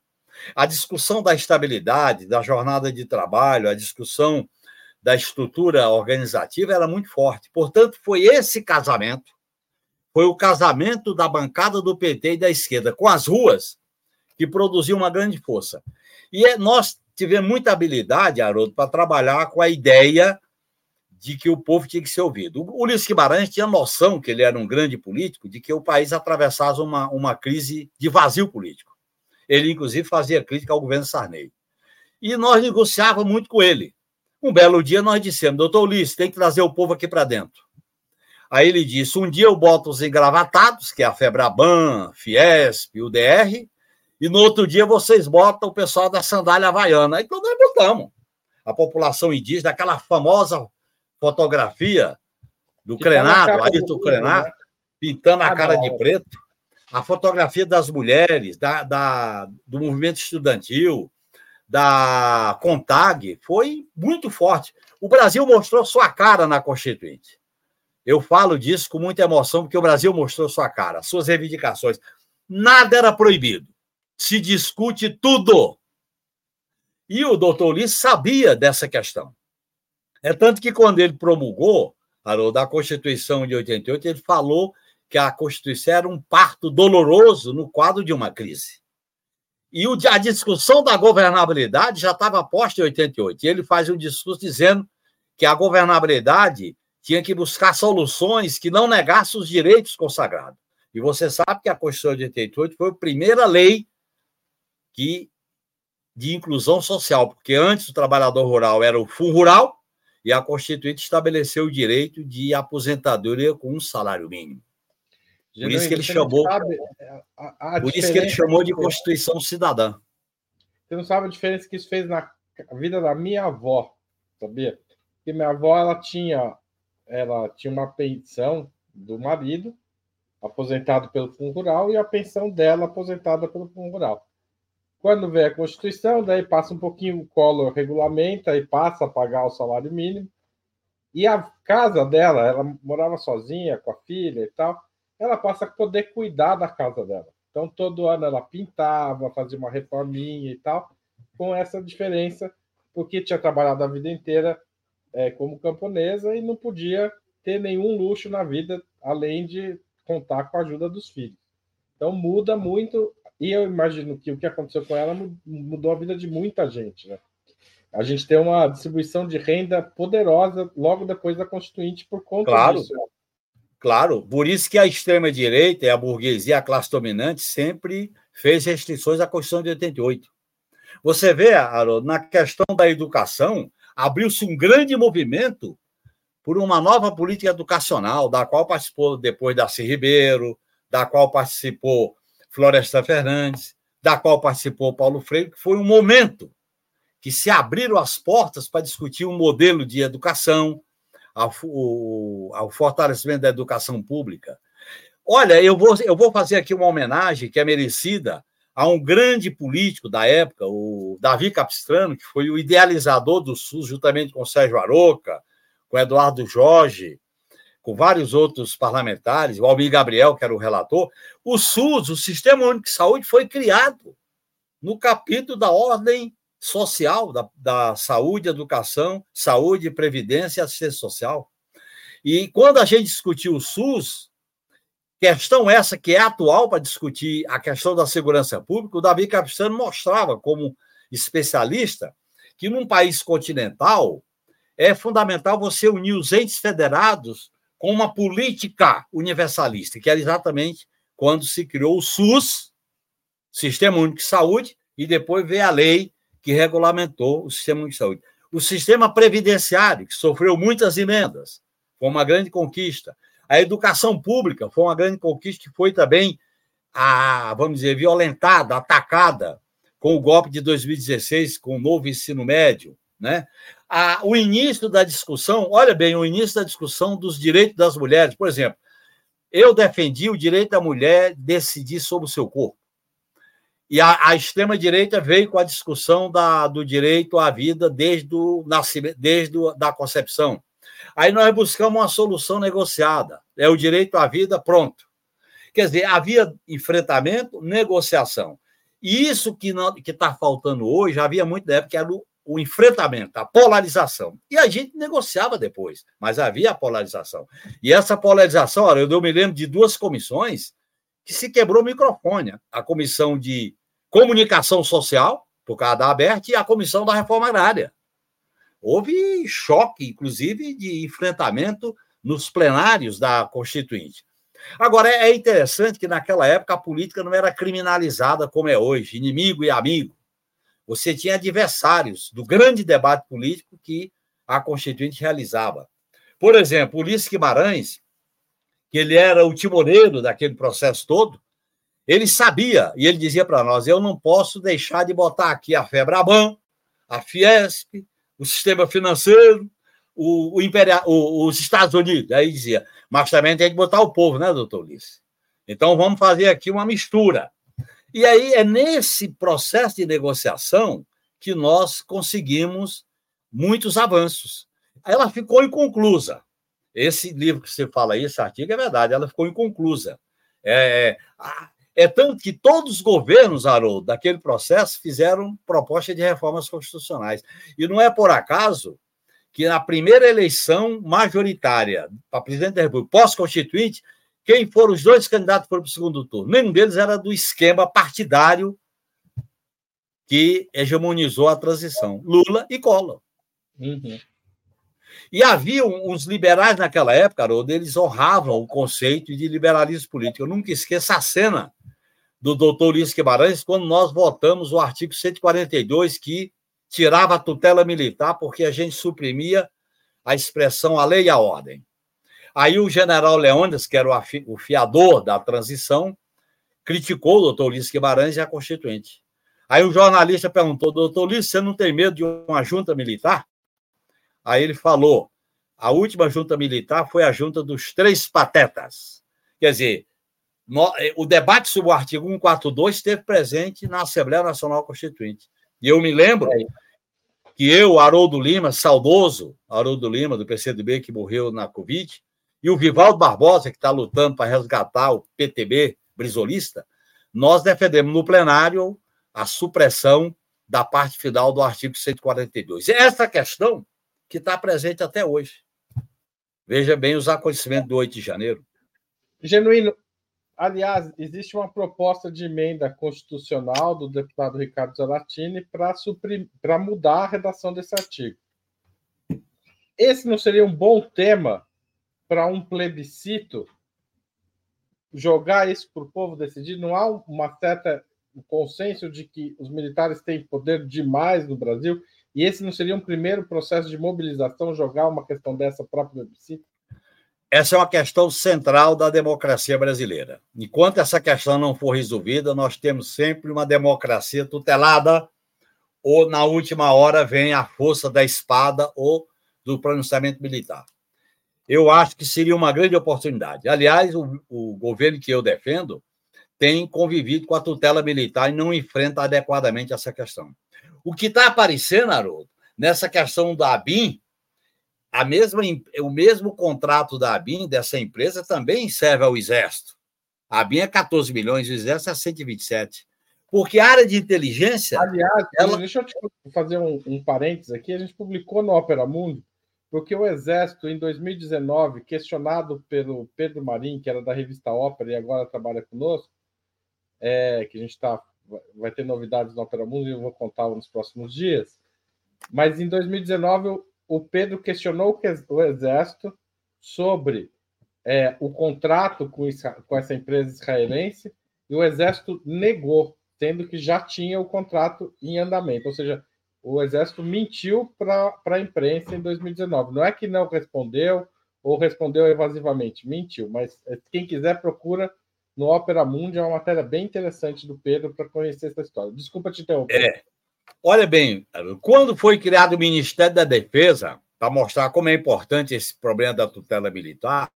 A discussão da estabilidade, da jornada de trabalho, a discussão da estrutura organizativa era muito forte. Portanto, foi esse casamento, foi o casamento da bancada do PT e da esquerda com as ruas que produziu uma grande força. E é, nós tivemos muita habilidade, Haroldo, para trabalhar com a ideia de que o povo tinha que ser ouvido. O Ulisses Guimarães tinha noção, que ele era um grande político, de que o país atravessava uma, uma crise de vazio político. Ele, inclusive, fazia crítica ao governo Sarney. E nós negociávamos muito com ele. Um belo dia nós dissemos, doutor Ulisses, tem que trazer o povo aqui para dentro. Aí ele disse, um dia eu boto os engravatados, que é a Febraban, Fiesp, o DR, e no outro dia vocês botam o pessoal da sandália havaiana. Então nós botamos. A população indígena, aquela famosa fotografia do que Crenado, tá Ayrton Crenado, né? pintando a cara de preto, a fotografia das mulheres, da, da, do movimento estudantil, da CONTAG, foi muito forte. O Brasil mostrou sua cara na Constituinte. Eu falo disso com muita emoção, porque o Brasil mostrou sua cara, suas reivindicações. Nada era proibido. Se discute tudo. E o doutor Ulisses sabia dessa questão. É tanto que quando ele promulgou, Haroldo, a Constituição de 88, ele falou que a Constituição era um parto doloroso no quadro de uma crise. E a discussão da governabilidade já estava posta em 88. E ele faz um discurso dizendo que a governabilidade tinha que buscar soluções que não negassem os direitos consagrados. E você sabe que a Constituição de 88 foi a primeira lei que de inclusão social, porque antes o trabalhador rural era o fundo rural e a Constituinte estabeleceu o direito de aposentadoria com um salário mínimo. Por isso que ele chamou, a, a por isso que ele chamou de Constituição Cidadã. Você não sabe a diferença que isso fez na vida da minha avó, sabia? Porque minha avó ela tinha, ela tinha uma pensão do marido aposentado pelo Fundo Rural e a pensão dela aposentada pelo Fundo Rural. Quando vem a Constituição, daí passa um pouquinho o Collor regulamenta e passa a pagar o salário mínimo. E a casa dela, ela morava sozinha com a filha e tal, ela passa a poder cuidar da casa dela. Então, todo ano ela pintava, fazia uma reforminha e tal, com essa diferença, porque tinha trabalhado a vida inteira é, como camponesa e não podia ter nenhum luxo na vida, além de contar com a ajuda dos filhos. Então, muda muito e eu imagino que o que aconteceu com ela mudou a vida de muita gente, né? A gente tem uma distribuição de renda poderosa logo depois da Constituinte por conta claro, disso. Claro, por isso que a extrema-direita e a burguesia, a classe dominante, sempre fez restrições à Constituição de 88. Você vê, Haroldo, na questão da educação, abriu-se um grande movimento por uma nova política educacional, da qual participou depois Darcy Ribeiro, da qual participou Floresta Fernandes, da qual participou Paulo Freire, que foi um momento que se abriram as portas para discutir um modelo de educação, ao, fortalecimento da educação pública. Olha, eu vou, eu vou fazer aqui uma homenagem que é merecida a um grande político da época, o Davi Capistrano, que foi o idealizador do SUS, juntamente com o Sérgio Aroca, com o Eduardo Jorge, com vários outros parlamentares, o Almir Gabriel, que era o relator, o SUS, o Sistema Único de Saúde, foi criado no capítulo da ordem social, da, da saúde, educação, saúde, previdência e assistência social. E quando a gente discutiu o SUS, questão essa que é atual para discutir a questão da segurança pública, o Davi Capistrano mostrava como especialista que num país continental é fundamental você unir os entes federados com uma política universalista, que era exatamente quando se criou o SUS, Sistema Único de Saúde, e depois veio a lei que regulamentou o Sistema Único de Saúde. O sistema previdenciário, que sofreu muitas emendas, foi uma grande conquista. A educação pública foi uma grande conquista que foi também, a, vamos dizer, violentada, atacada com o golpe de 2016, com o novo ensino médio. Né? A, o início da discussão, olha bem, o início da discussão dos direitos das mulheres. Por exemplo, eu defendi o direito da mulher decidir sobre o seu corpo. E a, a extrema-direita veio com a discussão da, do direito à vida desde, o desde da concepção. Aí nós buscamos uma solução negociada. É o direito à vida, pronto. Quer dizer, havia enfrentamento, negociação. E isso que está faltando hoje, havia muito na época, que era o o enfrentamento, a polarização. E a gente negociava depois, mas havia a polarização. E essa polarização, olha, eu me lembro de duas comissões que se quebrou o microfone. A comissão de comunicação social, por causa da aberta, e a comissão da reforma agrária. Houve choque, inclusive, de enfrentamento nos plenários da Constituinte. Agora, é interessante que naquela época a política não era criminalizada como é hoje, inimigo e amigo você tinha adversários do grande debate político que a Constituinte realizava. Por exemplo, Ulisses Guimarães, que ele era o timoneiro daquele processo todo, ele sabia, e ele dizia para nós: eu não posso deixar de botar aqui a Febraban, a Fiesp, o sistema financeiro, o, o o, os Estados Unidos. Aí dizia, mas também tem que botar o povo, né, doutor Ulisses? Então vamos fazer aqui uma mistura. E aí é nesse processo de negociação que nós conseguimos muitos avanços. Ela ficou inconclusa. Esse livro que você fala aí, esse artigo, é verdade, ela ficou inconclusa. É, é, é tanto que todos os governos, Haroldo, daquele processo, fizeram proposta de reformas constitucionais. E não é por acaso que na primeira eleição majoritária para presidente da República, pós-constituinte, quem foram os dois candidatos que foram para o segundo turno? Nenhum deles era do esquema partidário que hegemonizou a transição, Lula e Collor. Uhum. E havia uns liberais naquela época, Haroldo, eles honravam o conceito de liberalismo político. Eu nunca esqueço a cena do doutor Ulisses Guimarães quando nós votamos o artigo 142, que tirava a tutela militar porque a gente suprimia a expressão a lei e a ordem. Aí o general Leônidas, que era o fiador da transição, criticou o doutor Ulisses Guimarães e a Constituinte. Aí o jornalista perguntou, doutor Ulisses, você não tem medo de uma junta militar? Aí ele falou, a última junta militar foi a junta dos três patetas. Quer dizer, o debate sobre o artigo 142 esteve presente na Assembleia Nacional Constituinte. E eu me lembro que eu, Haroldo Lima, saudoso Haroldo Lima, do PCdoB, que morreu na Covid, e o Vivaldo Barbosa, que está lutando para resgatar o PTB brisolista, nós defendemos no plenário a supressão da parte final do artigo 142. Essa questão que está presente até hoje. Veja bem os acontecimentos do 8 de janeiro. Genuíno, aliás, existe uma proposta de emenda constitucional do deputado Ricardo Zaratini para mudar a redação desse artigo. Esse não seria um bom tema para um plebiscito jogar isso para o povo decidir? Não há uma certa um consenso de que os militares têm poder demais no Brasil e esse não seria um primeiro processo de mobilização jogar uma questão dessa para o plebiscito? Essa é uma questão central da democracia brasileira. Enquanto essa questão não for resolvida, nós temos sempre uma democracia tutelada, ou na última hora vem a força da espada ou do pronunciamento militar eu acho que seria uma grande oportunidade. Aliás, o, o governo que eu defendo tem convivido com a tutela militar e não enfrenta adequadamente essa questão. O que está aparecendo, Haroldo, nessa questão da ABIN, a mesma, o mesmo contrato da ABIN, dessa empresa, também serve ao Exército. A ABIN é 14 milhões, o Exército é 127. Porque a área de inteligência. Aliás, ela... deixa eu fazer um, um parênteses aqui. A gente publicou no Opera Mundo porque o Exército, em 2019, questionado pelo Pedro Marim, que era da revista Ópera e agora trabalha conosco, é, que a gente tá, vai ter novidades no Opera Mundo e eu vou contar nos próximos dias. Mas em 2019, o Pedro questionou o Exército sobre é, o contrato com, com essa empresa israelense e o Exército negou, tendo que já tinha o contrato em andamento. Ou seja, o Exército mentiu para a imprensa em 2019. Não é que não respondeu ou respondeu evasivamente, mentiu. Mas é, quem quiser, procura no Opera Mundi, é uma matéria bem interessante do Pedro para conhecer essa história. Desculpa te interromper. É. Olha bem, quando foi criado o Ministério da Defesa, para mostrar como é importante esse problema da tutela militar,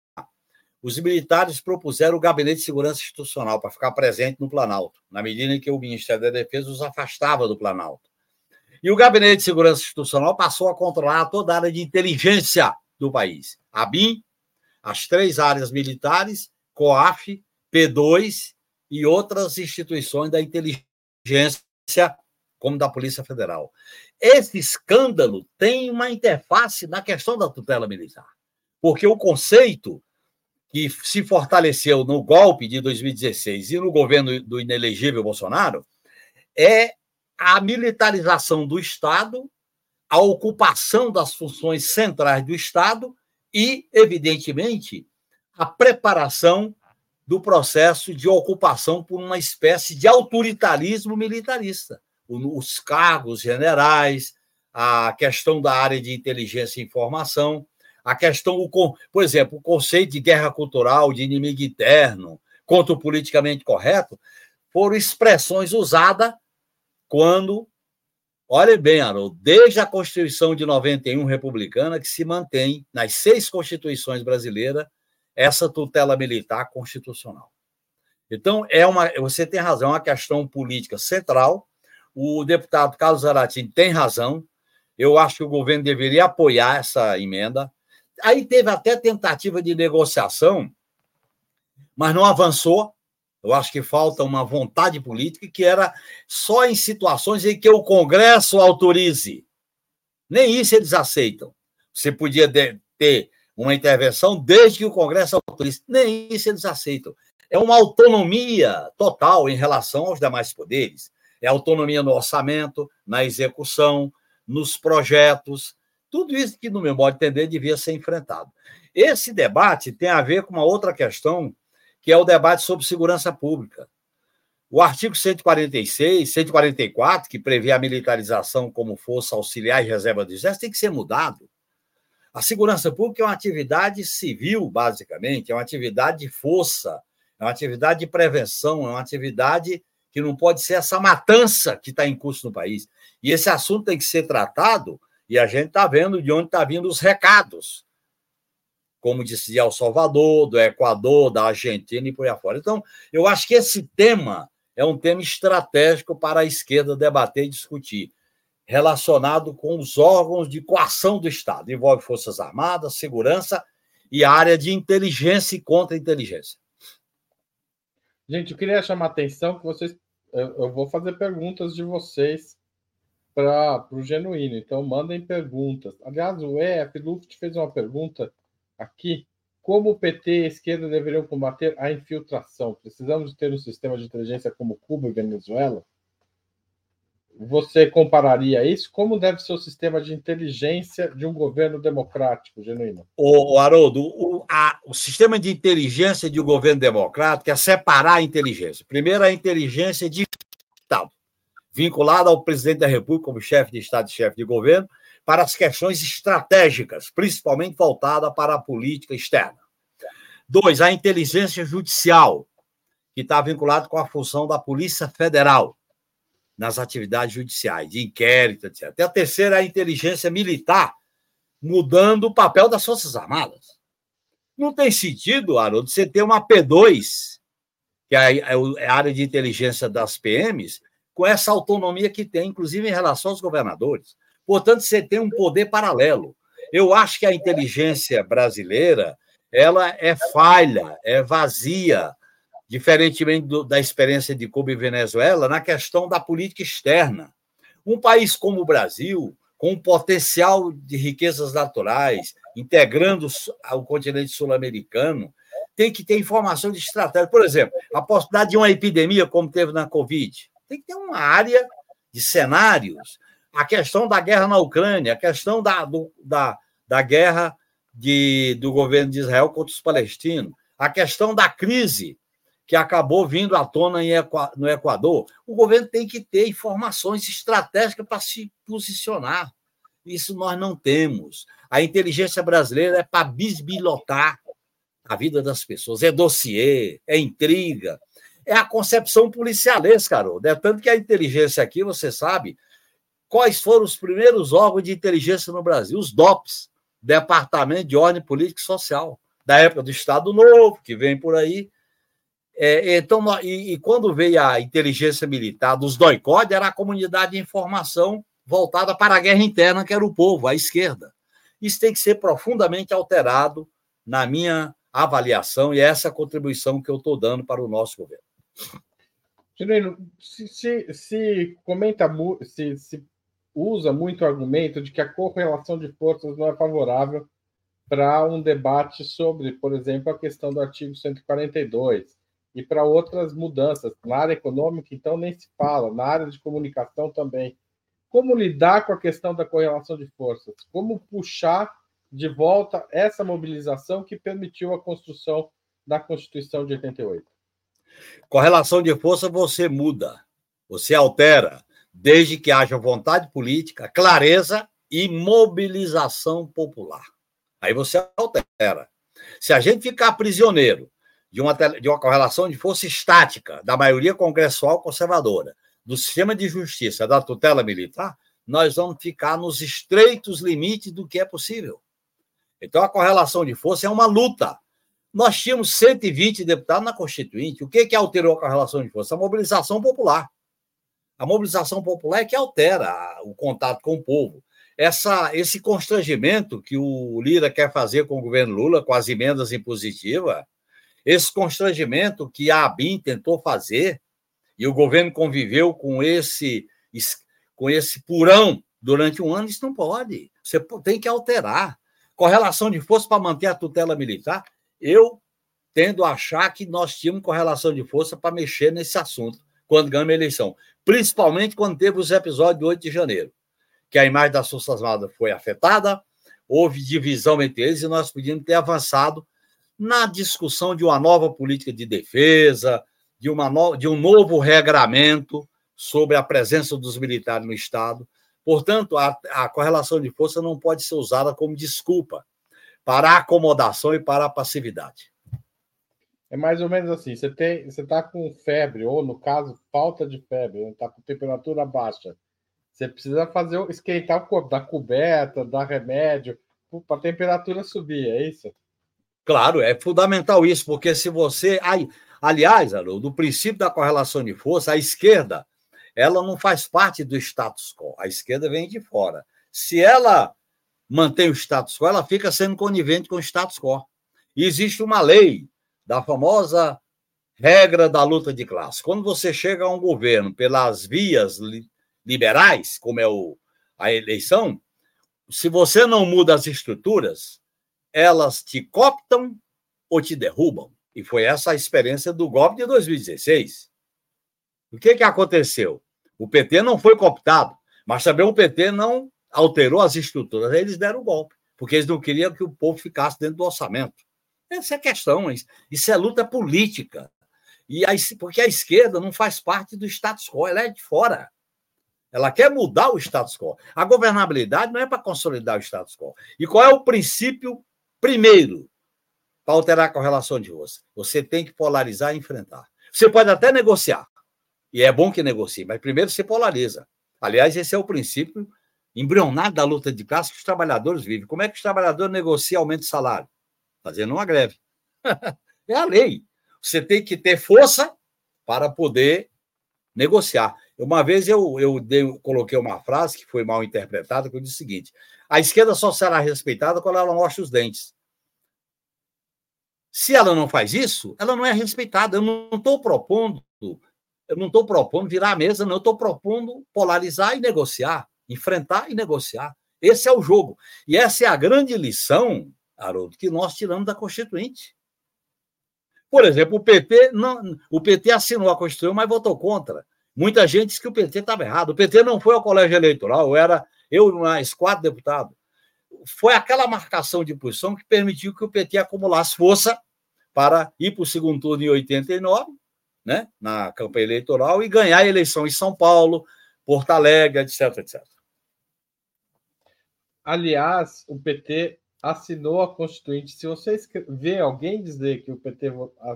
os militares propuseram o Gabinete de Segurança Institucional para ficar presente no Planalto, na medida em que o Ministério da Defesa os afastava do Planalto. E o Gabinete de Segurança Institucional passou a controlar toda a área de inteligência do país. A BIM, as três áreas militares, COAF, P2 e outras instituições da inteligência, como da Polícia Federal. Esse escândalo tem uma interface na questão da tutela militar, porque o conceito que se fortaleceu no golpe de 2016 e no governo do inelegível Bolsonaro é a militarização do Estado, a ocupação das funções centrais do Estado e, evidentemente, a preparação do processo de ocupação por uma espécie de autoritarismo militarista. Os cargos generais, a questão da área de inteligência e informação, a questão, por exemplo, o conceito de guerra cultural, de inimigo interno, contra o politicamente correto, foram expressões usadas quando, olhe bem, Haroldo, desde a Constituição de 91 republicana, que se mantém nas seis constituições brasileiras essa tutela militar constitucional. Então, é uma, você tem razão, é uma questão política central. O deputado Carlos Zaratini tem razão. Eu acho que o governo deveria apoiar essa emenda. Aí teve até tentativa de negociação, mas não avançou. Eu acho que falta uma vontade política que era só em situações em que o Congresso autorize. Nem isso eles aceitam. Você podia ter uma intervenção desde que o Congresso autorize. Nem isso eles aceitam. É uma autonomia total em relação aos demais poderes. É autonomia no orçamento, na execução, nos projetos. Tudo isso que, no meu modo de entender, devia ser enfrentado. Esse debate tem a ver com uma outra questão, que é o debate sobre segurança pública. O artigo 146, 144, que prevê a militarização como força auxiliar e reserva do Exército, tem que ser mudado. A segurança pública é uma atividade civil, basicamente, é uma atividade de força, é uma atividade de prevenção, é uma atividade que não pode ser essa matança que está em curso no país. E esse assunto tem que ser tratado, e a gente está vendo de onde estão tá vindo os recados, como disse de El Salvador, do Equador, da Argentina e por aí afora. Então, eu acho que esse tema é um tema estratégico para a esquerda debater e discutir, relacionado com os órgãos de coação do Estado. Envolve Forças Armadas, segurança e área de inteligência e contra-inteligência. Gente, eu queria chamar a atenção que vocês. Eu vou fazer perguntas de vocês para o Genuíno, então mandem perguntas. Aliás, o EF Luft fez uma pergunta aqui como o PT e a esquerda deveriam combater a infiltração? Precisamos ter um sistema de inteligência como Cuba e Venezuela? Você compararia isso? Como deve ser o sistema de inteligência de um governo democrático, genuíno? O Haroldo, o, a, o sistema de inteligência de um governo democrático é separar a inteligência. Primeiro, a inteligência de Estado, vinculada ao presidente da República como chefe de Estado e chefe de governo, para as questões estratégicas, principalmente voltada para a política externa. Dois, a inteligência judicial, que está vinculado com a função da Polícia Federal nas atividades judiciais, de inquérito, etc. Até a terceira, a inteligência militar, mudando o papel das Forças Armadas. Não tem sentido, Haroldo, você ter uma P2, que é, é a área de inteligência das PMs, com essa autonomia que tem, inclusive em relação aos governadores. Portanto, você tem um poder paralelo. Eu acho que a inteligência brasileira ela é falha, é vazia, diferentemente do, da experiência de Cuba e Venezuela, na questão da política externa. Um país como o Brasil, com um potencial de riquezas naturais, integrando o continente sul-americano, tem que ter informação de estratégia. Por exemplo, a possibilidade de uma epidemia, como teve na Covid, tem que ter uma área de cenários a questão da guerra na Ucrânia, a questão da, do, da, da guerra de, do governo de Israel contra os palestinos, a questão da crise que acabou vindo à tona no Equador. O governo tem que ter informações estratégicas para se posicionar. Isso nós não temos. A inteligência brasileira é para bisbilhotar a vida das pessoas. É dossiê, é intriga, é a concepção policialesca, Carol. É tanto que a inteligência aqui, você sabe, quais foram os primeiros órgãos de inteligência no Brasil? Os DOPS, Departamento de Ordem Política e Social, da época do Estado Novo, que vem por aí. É, então, e, e, quando veio a inteligência militar dos DOICOD, era a comunidade de informação voltada para a guerra interna, que era o povo, a esquerda. Isso tem que ser profundamente alterado na minha avaliação, e é essa contribuição que eu estou dando para o nosso governo. Juliano, se, se, se comenta, se, se usa muito o argumento de que a correlação de forças não é favorável para um debate sobre, por exemplo, a questão do artigo 142 e para outras mudanças. Na área econômica, então, nem se fala, na área de comunicação também. Como lidar com a questão da correlação de forças? Como puxar de volta essa mobilização que permitiu a construção da Constituição de 88? Correlação de força você muda, você altera desde que haja vontade política, clareza e mobilização popular. Aí você altera. Se a gente ficar prisioneiro de uma, de uma correlação de força estática da maioria congressual conservadora, do sistema de justiça, da tutela militar, nós vamos ficar nos estreitos limites do que é possível. Então, a correlação de força é uma luta. Nós tínhamos 120 deputados na Constituinte. O que, que alterou a correlação de força? A mobilização popular. A mobilização popular é que altera o contato com o povo. Essa, esse constrangimento que o Lira quer fazer com o governo Lula, com as emendas impositivas, esse constrangimento que a ABIN tentou fazer, e o governo conviveu com esse, com esse purão durante um ano, isso não pode. Você tem que alterar. Correlação de força para manter a tutela militar, eu tendo a achar que nós tínhamos correlação de força para mexer nesse assunto quando ganhamos a eleição principalmente quando teve os episódios de 8 de janeiro, que a imagem das Forças Armadas foi afetada, houve divisão entre eles e nós podíamos ter avançado na discussão de uma nova política de defesa, de, uma no... de um novo regramento sobre a presença dos militares no Estado. Portanto, a, a correlação de força não pode ser usada como desculpa para a acomodação e para a passividade. É mais ou menos assim: você tem, você está com febre, ou no caso, falta de febre, está com temperatura baixa. Você precisa fazer esquentar o corpo, dar coberta, dar remédio, para a temperatura subir, é isso? Claro, é fundamental isso, porque se você. Aliás, Haroldo, do princípio da correlação de força, a esquerda ela não faz parte do status quo. A esquerda vem de fora. Se ela mantém o status quo, ela fica sendo conivente com o status quo. E existe uma lei da famosa regra da luta de classe. Quando você chega a um governo pelas vias liberais, como é o, a eleição, se você não muda as estruturas, elas te cooptam ou te derrubam. E foi essa a experiência do golpe de 2016. O que, que aconteceu? O PT não foi cooptado, mas também o PT não alterou as estruturas. Eles deram o golpe, porque eles não queriam que o povo ficasse dentro do orçamento. Essa é a questão. Isso é luta política. E a, porque a esquerda não faz parte do status quo, ela é de fora. Ela quer mudar o status quo. A governabilidade não é para consolidar o status quo. E qual é o princípio primeiro para alterar a correlação de força? Você tem que polarizar e enfrentar. Você pode até negociar, e é bom que negocie, mas primeiro se polariza. Aliás, esse é o princípio embrionado da luta de classe que os trabalhadores vivem. Como é que os trabalhadores negociam aumento de salário? Fazendo uma greve. [laughs] é a lei. Você tem que ter força para poder negociar. Uma vez eu, eu dei, coloquei uma frase que foi mal interpretada, que eu disse o seguinte: a esquerda só será respeitada quando ela mostra os dentes. Se ela não faz isso, ela não é respeitada. Eu não estou propondo eu não estou propondo virar a mesa, não. Eu estou propondo polarizar e negociar, enfrentar e negociar. Esse é o jogo. E essa é a grande lição, Haroldo, que nós tiramos da Constituinte. Por exemplo, o PT, não, o PT assinou a Constituição, mas votou contra. Muita gente disse que o PT estava errado. O PT não foi ao colégio eleitoral, era eu mais quatro deputados. Foi aquela marcação de posição que permitiu que o PT acumulasse força para ir para o segundo turno em 89 né, na campanha eleitoral e ganhar a eleição em São Paulo, Porto Alegre, etc, etc. Aliás, o PT assinou a Constituinte. Se você vê alguém dizer que o PT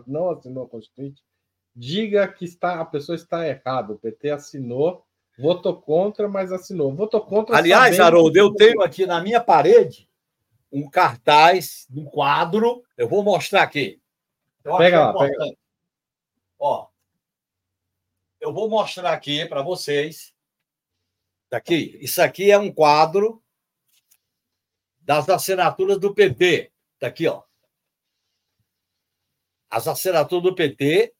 não assinou a Constituinte, diga que está, a pessoa está errada. O PT assinou, votou contra, mas assinou. Votou contra. Aliás, Haroldo, eu tenho aqui na minha parede um cartaz, um quadro. Eu vou mostrar aqui. pega lá, pega lá. Ó, eu vou mostrar aqui para vocês. Tá aqui. Isso aqui é um quadro das assinaturas do PT. Está aqui, ó. As assinaturas do PT,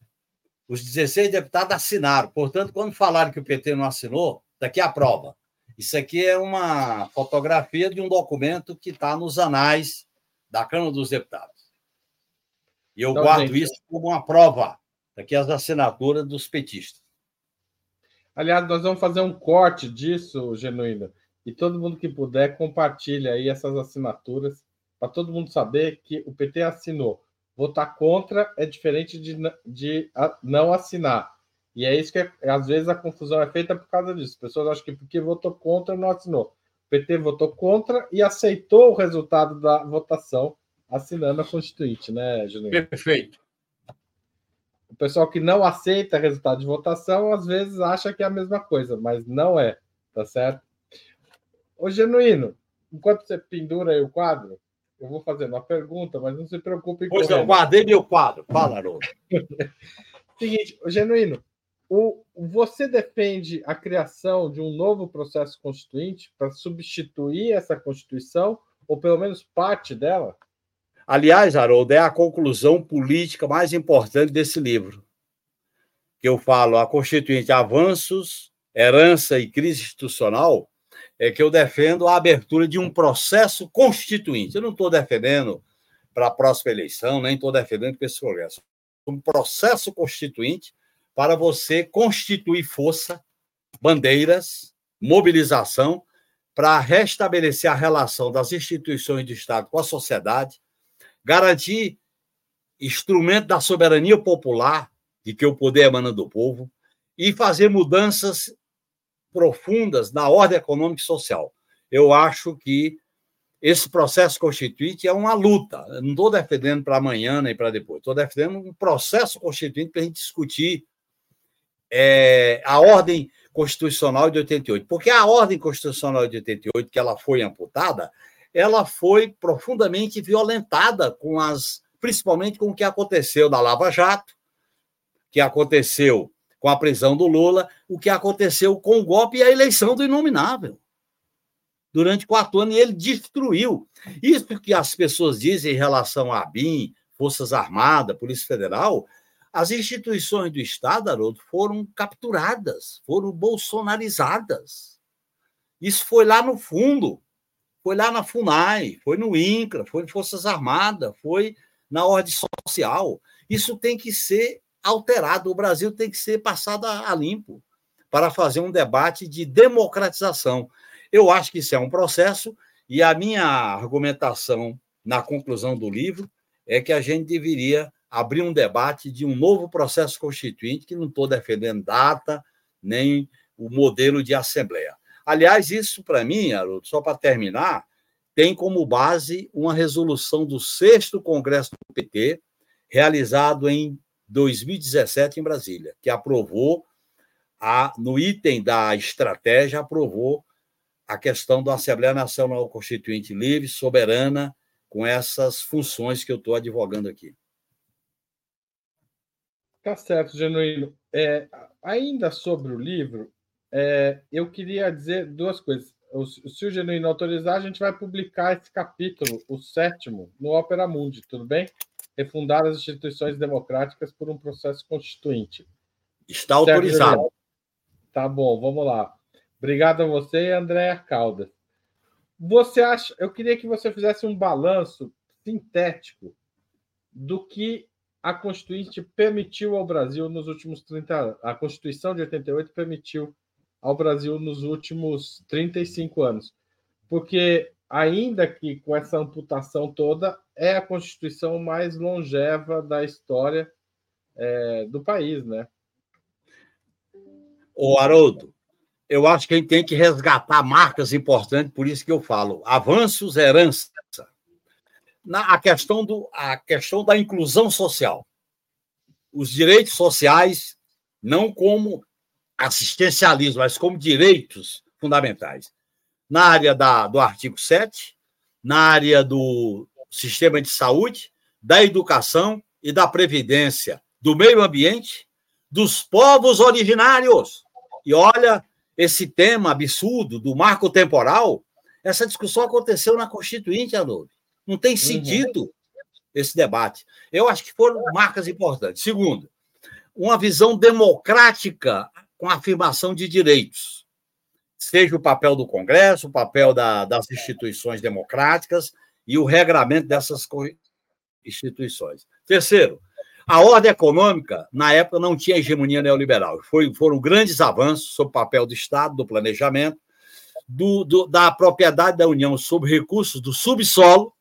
os 16 deputados assinaram. Portanto, quando falaram que o PT não assinou, daqui a prova. Isso aqui é uma fotografia de um documento que está nos anais da Câmara dos Deputados. E eu então, guardo gente, isso como uma prova Aqui as assinaturas dos petistas. Aliás, nós vamos fazer um corte disso, Genuíno, e todo mundo que puder compartilha aí essas assinaturas para todo mundo saber que o PT assinou. Votar contra é diferente de, de não assinar. E é isso que é, às vezes a confusão é feita por causa disso. As pessoas acham que porque votou contra não assinou. O PT votou contra e aceitou o resultado da votação assinando a Constituinte, né, Genuíno? Perfeito o pessoal que não aceita resultado de votação às vezes acha que é a mesma coisa, mas não é, tá certo? Ô, Genuíno, enquanto você pendura aí o quadro, eu vou fazendo uma pergunta, mas não se preocupe com Pois eu guardei meu quadro. Fala, Haroldo. [laughs] Seguinte, ô, Genuíno, o, você defende a criação de um novo processo constituinte para substituir essa Constituição, ou pelo menos parte dela? Aliás, Haroldo, é a conclusão política mais importante desse livro, que eu falo, a Constituinte Avanços, Herança e Crise Institucional, é que eu defendo a abertura de um processo constituinte. Eu não estou defendendo para a próxima eleição, nem estou defendendo para esse progresso. Um processo constituinte para você constituir força, bandeiras, mobilização, para restabelecer a relação das instituições do Estado com a sociedade, garantir instrumento da soberania popular, de que o poder emana do povo, e fazer mudanças profundas na ordem econômica e social. Eu acho que esse processo constituinte é uma luta. Eu não estou defendendo para amanhã nem para depois. Estou defendendo um processo constituinte para a gente discutir é, a ordem constitucional de 88. Porque a ordem constitucional de 88, que ela foi amputada, ela foi profundamente violentada com as, principalmente com o que aconteceu na Lava Jato, que aconteceu com a prisão do Lula, o que aconteceu com o golpe e a eleição do inominável durante quatro anos ele destruiu. Isso que as pessoas dizem em relação à BIM, Forças Armadas, Polícia Federal, as instituições do Estado, Haroldo, foram capturadas, foram bolsonarizadas. Isso foi lá no fundo, foi lá na FUNAI, foi no INCRA, foi em Forças Armadas, foi na ordem social. Isso tem que ser alterado, o Brasil tem que ser passado a limpo para fazer um debate de democratização. Eu acho que isso é um processo, e a minha argumentação na conclusão do livro é que a gente deveria abrir um debate de um novo processo constituinte, que não estou defendendo data, nem o modelo de assembleia. Aliás, isso para mim, Haroldo, só para terminar, tem como base uma resolução do sexto Congresso do PT, realizado em 2017 em Brasília, que aprovou, a, no item da estratégia, aprovou a questão da Assembleia Nacional Constituinte livre, soberana, com essas funções que eu estou advogando aqui. Tá certo, Genuíno. É, ainda sobre o livro, é, eu queria dizer duas coisas. Se o Genuíno autorizar, a gente vai publicar esse capítulo, o sétimo, no Opera Mundi, tudo bem? Refundar as instituições democráticas por um processo constituinte. Está autorizado. Tá bom, vamos lá. Obrigado a você, Andréa Caldas. Você acha? Eu queria que você fizesse um balanço sintético do que a Constituinte permitiu ao Brasil nos últimos 30 anos. A Constituição de 88 permitiu ao Brasil nos últimos 35 anos. Porque, ainda que com essa amputação toda, é a Constituição mais longeva da história é, do país, né? O Haroldo, eu acho que a gente tem que resgatar marcas importantes, por isso que eu falo avanços, herança. Na, a, questão do, a questão da inclusão social. Os direitos sociais, não como assistencialismo, mas como direitos fundamentais. Na área da, do artigo 7, na área do sistema de saúde, da educação e da previdência, do meio ambiente, dos povos originários. E olha, esse tema absurdo do marco temporal, essa discussão aconteceu na Constituinte, Haroldo. Não tem uhum. sentido uhum. esse debate. Eu acho que foram marcas importantes. Segundo, uma visão democrática com a afirmação de direitos. Seja o papel do Congresso, o papel da, das instituições democráticas e o regramento dessas instituições. Terceiro, a ordem econômica, na época, não tinha hegemonia neoliberal. Foi, foram grandes avanços sobre o papel do Estado, do planejamento, do, do, da propriedade da União sobre recursos do subsolo,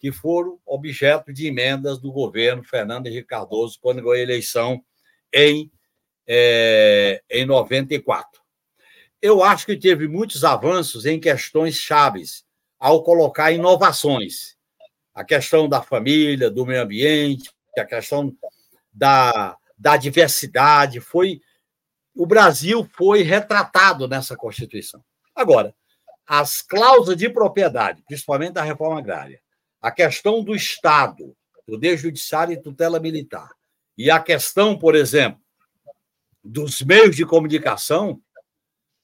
que foram objeto de emendas do governo Fernando Henrique Cardoso quando ganhou a eleição em, é, em 94. Eu acho que teve muitos avanços em questões chaves ao colocar inovações. A questão da família, do meio ambiente, a questão da, da diversidade, foi o Brasil foi retratado nessa Constituição. Agora, as cláusulas de propriedade, principalmente da reforma agrária, a questão do Estado, poder judiciário e tutela militar, e a questão, por exemplo, dos meios de comunicação,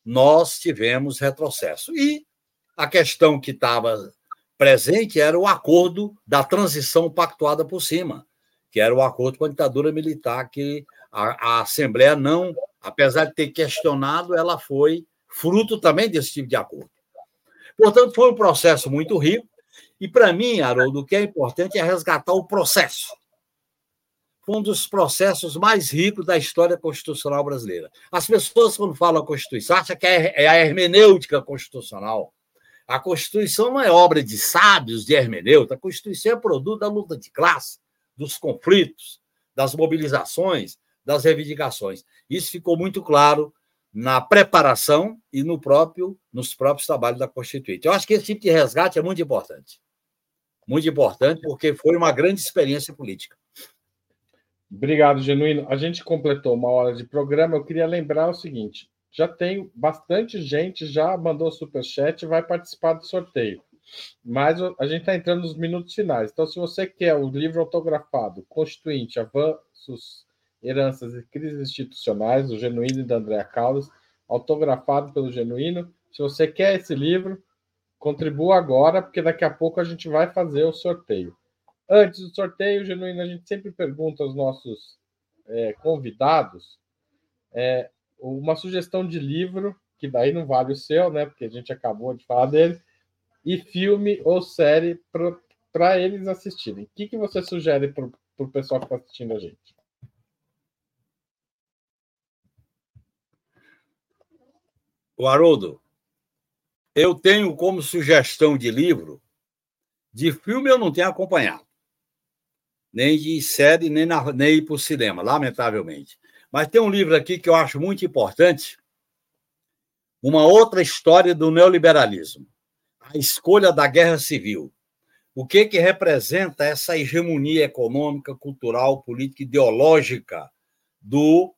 nós tivemos retrocesso. E a questão que estava presente era o acordo da transição pactuada por cima que era o acordo com a ditadura militar, que a, a Assembleia não, apesar de ter questionado, ela foi fruto também desse tipo de acordo. Portanto, foi um processo muito rico, e para mim, Haroldo, o que é importante é resgatar o processo. Foi um dos processos mais ricos da história constitucional brasileira. As pessoas, quando falam Constituição, acham que é, é a hermenêutica constitucional. A Constituição não é obra de sábios, de hermeneuta. A Constituição é produto da luta de classe, dos conflitos, das mobilizações, das reivindicações. Isso ficou muito claro na preparação e no próprio, nos próprios trabalhos da Constituinte. Eu acho que esse tipo de resgate é muito importante. Muito importante, porque foi uma grande experiência política. Obrigado, Genuíno. A gente completou uma hora de programa. Eu queria lembrar o seguinte: já tem bastante gente, já mandou superchat e vai participar do sorteio. Mas a gente está entrando nos minutos finais. Então, se você quer o livro autografado, Constituinte, Avanços, Heranças e Crises Institucionais, do Genuíno e da Andréa Caldas, autografado pelo Genuíno, se você quer esse livro, contribua agora, porque daqui a pouco a gente vai fazer o sorteio. Antes do sorteio, Genuíno, a gente sempre pergunta aos nossos é, convidados é, uma sugestão de livro, que daí não vale o seu, né? Porque a gente acabou de falar dele, e filme ou série para eles assistirem. O que, que você sugere para o pessoal que está assistindo a gente? O Haroldo, eu tenho como sugestão de livro, de filme eu não tenho acompanhado nem de série, nem, na, nem ir para o cinema, lamentavelmente. Mas tem um livro aqui que eu acho muito importante, uma outra história do neoliberalismo, a escolha da guerra civil. O que, que representa essa hegemonia econômica, cultural, política, ideológica do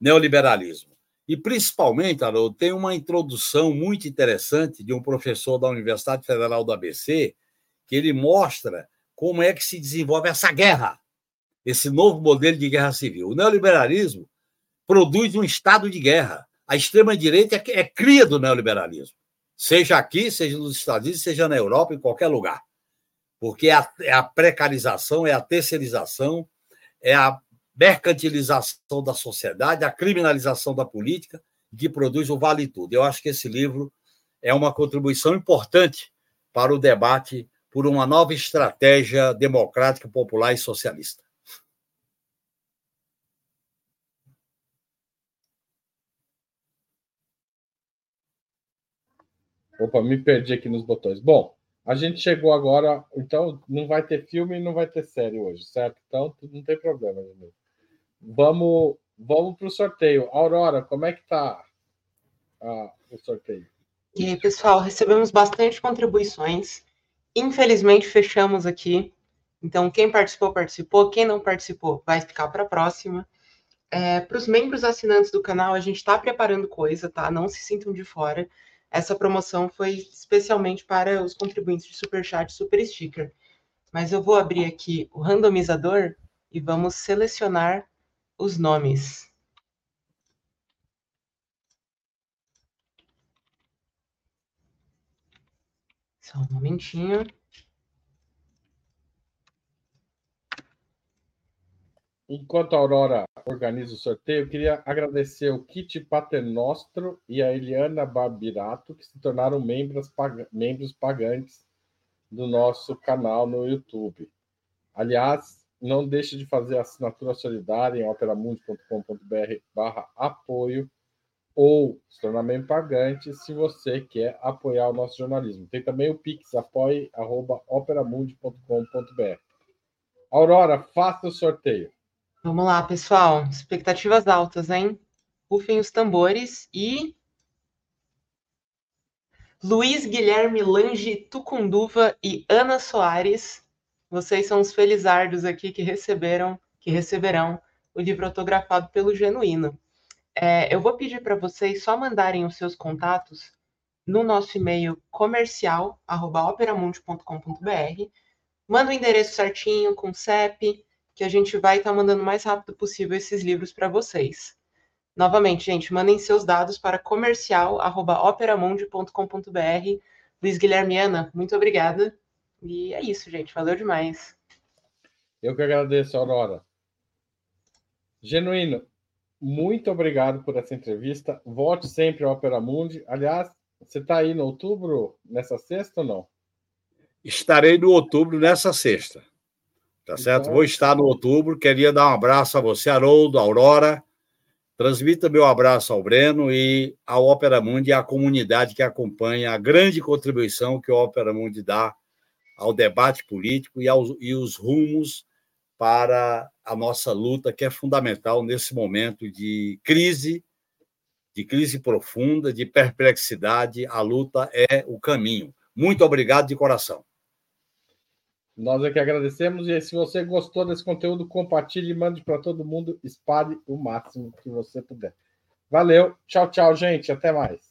neoliberalismo? E, principalmente, Haroldo, tem uma introdução muito interessante de um professor da Universidade Federal do ABC, que ele mostra como é que se desenvolve essa guerra, esse novo modelo de guerra civil. O neoliberalismo produz um estado de guerra. A extrema-direita é, é cria do neoliberalismo, seja aqui, seja nos Estados Unidos, seja na Europa, em qualquer lugar. Porque é a, é a precarização, é a terceirização, é a mercantilização da sociedade, a criminalização da política, que produz o vale tudo. Eu acho que esse livro é uma contribuição importante para o debate por uma nova estratégia democrática, popular e socialista. Opa, me perdi aqui nos botões. Bom, a gente chegou agora, então não vai ter filme e não vai ter série hoje, certo? Então não tem problema. Gente. Vamos, vamos para o sorteio. Aurora, como é que está o sorteio? E aí, pessoal, recebemos bastante contribuições. Infelizmente, fechamos aqui. Então, quem participou, participou. Quem não participou, vai ficar para a próxima. É, para os membros assinantes do canal, a gente está preparando coisa, tá? Não se sintam de fora. Essa promoção foi especialmente para os contribuintes de Superchat e Super Sticker. Mas eu vou abrir aqui o randomizador e vamos selecionar os nomes. Só um momentinho. Enquanto a Aurora organiza o sorteio, eu queria agradecer o Kit Paternostro e a Eliana Barbirato, que se tornaram membros, pag membros pagantes do nosso canal no YouTube. Aliás, não deixe de fazer a assinatura solidária em operamundi.com.br barra apoio ou se tornar membro pagante se você quer apoiar o nosso jornalismo. Tem também o Pix, apoie.operamundi.com.br. Aurora, faça o sorteio. Vamos lá, pessoal. Expectativas altas, hein? Rufem os tambores e. Luiz Guilherme Lange Tucunduva e Ana Soares. Vocês são os felizardos aqui que receberam, que receberão o livro autografado pelo Genuíno. É, eu vou pedir para vocês só mandarem os seus contatos no nosso e-mail comercial, operamundi.com.br. Manda o endereço certinho, com CEP, que a gente vai estar tá mandando o mais rápido possível esses livros para vocês. Novamente, gente, mandem seus dados para comercial.operamundi.com.br. Luiz Guilhermiana, muito obrigada. E é isso, gente. Valeu demais. Eu que agradeço, Aurora. Genuíno, muito obrigado por essa entrevista. Volte sempre ao Opera Mundi. Aliás, você está aí no outubro, nessa sexta ou não? Estarei no outubro nessa sexta. Tá certo? Então... Vou estar no outubro. Queria dar um abraço a você, Haroldo, Aurora, Transmita meu abraço ao Breno e ao Opera Mundi e à comunidade que acompanha a grande contribuição que o Opera Mundi dá ao debate político e, aos, e os rumos para a nossa luta, que é fundamental nesse momento de crise, de crise profunda, de perplexidade. A luta é o caminho. Muito obrigado de coração. Nós é que agradecemos. E se você gostou desse conteúdo, compartilhe, mande para todo mundo, espalhe o máximo que você puder. Valeu, tchau, tchau, gente. Até mais.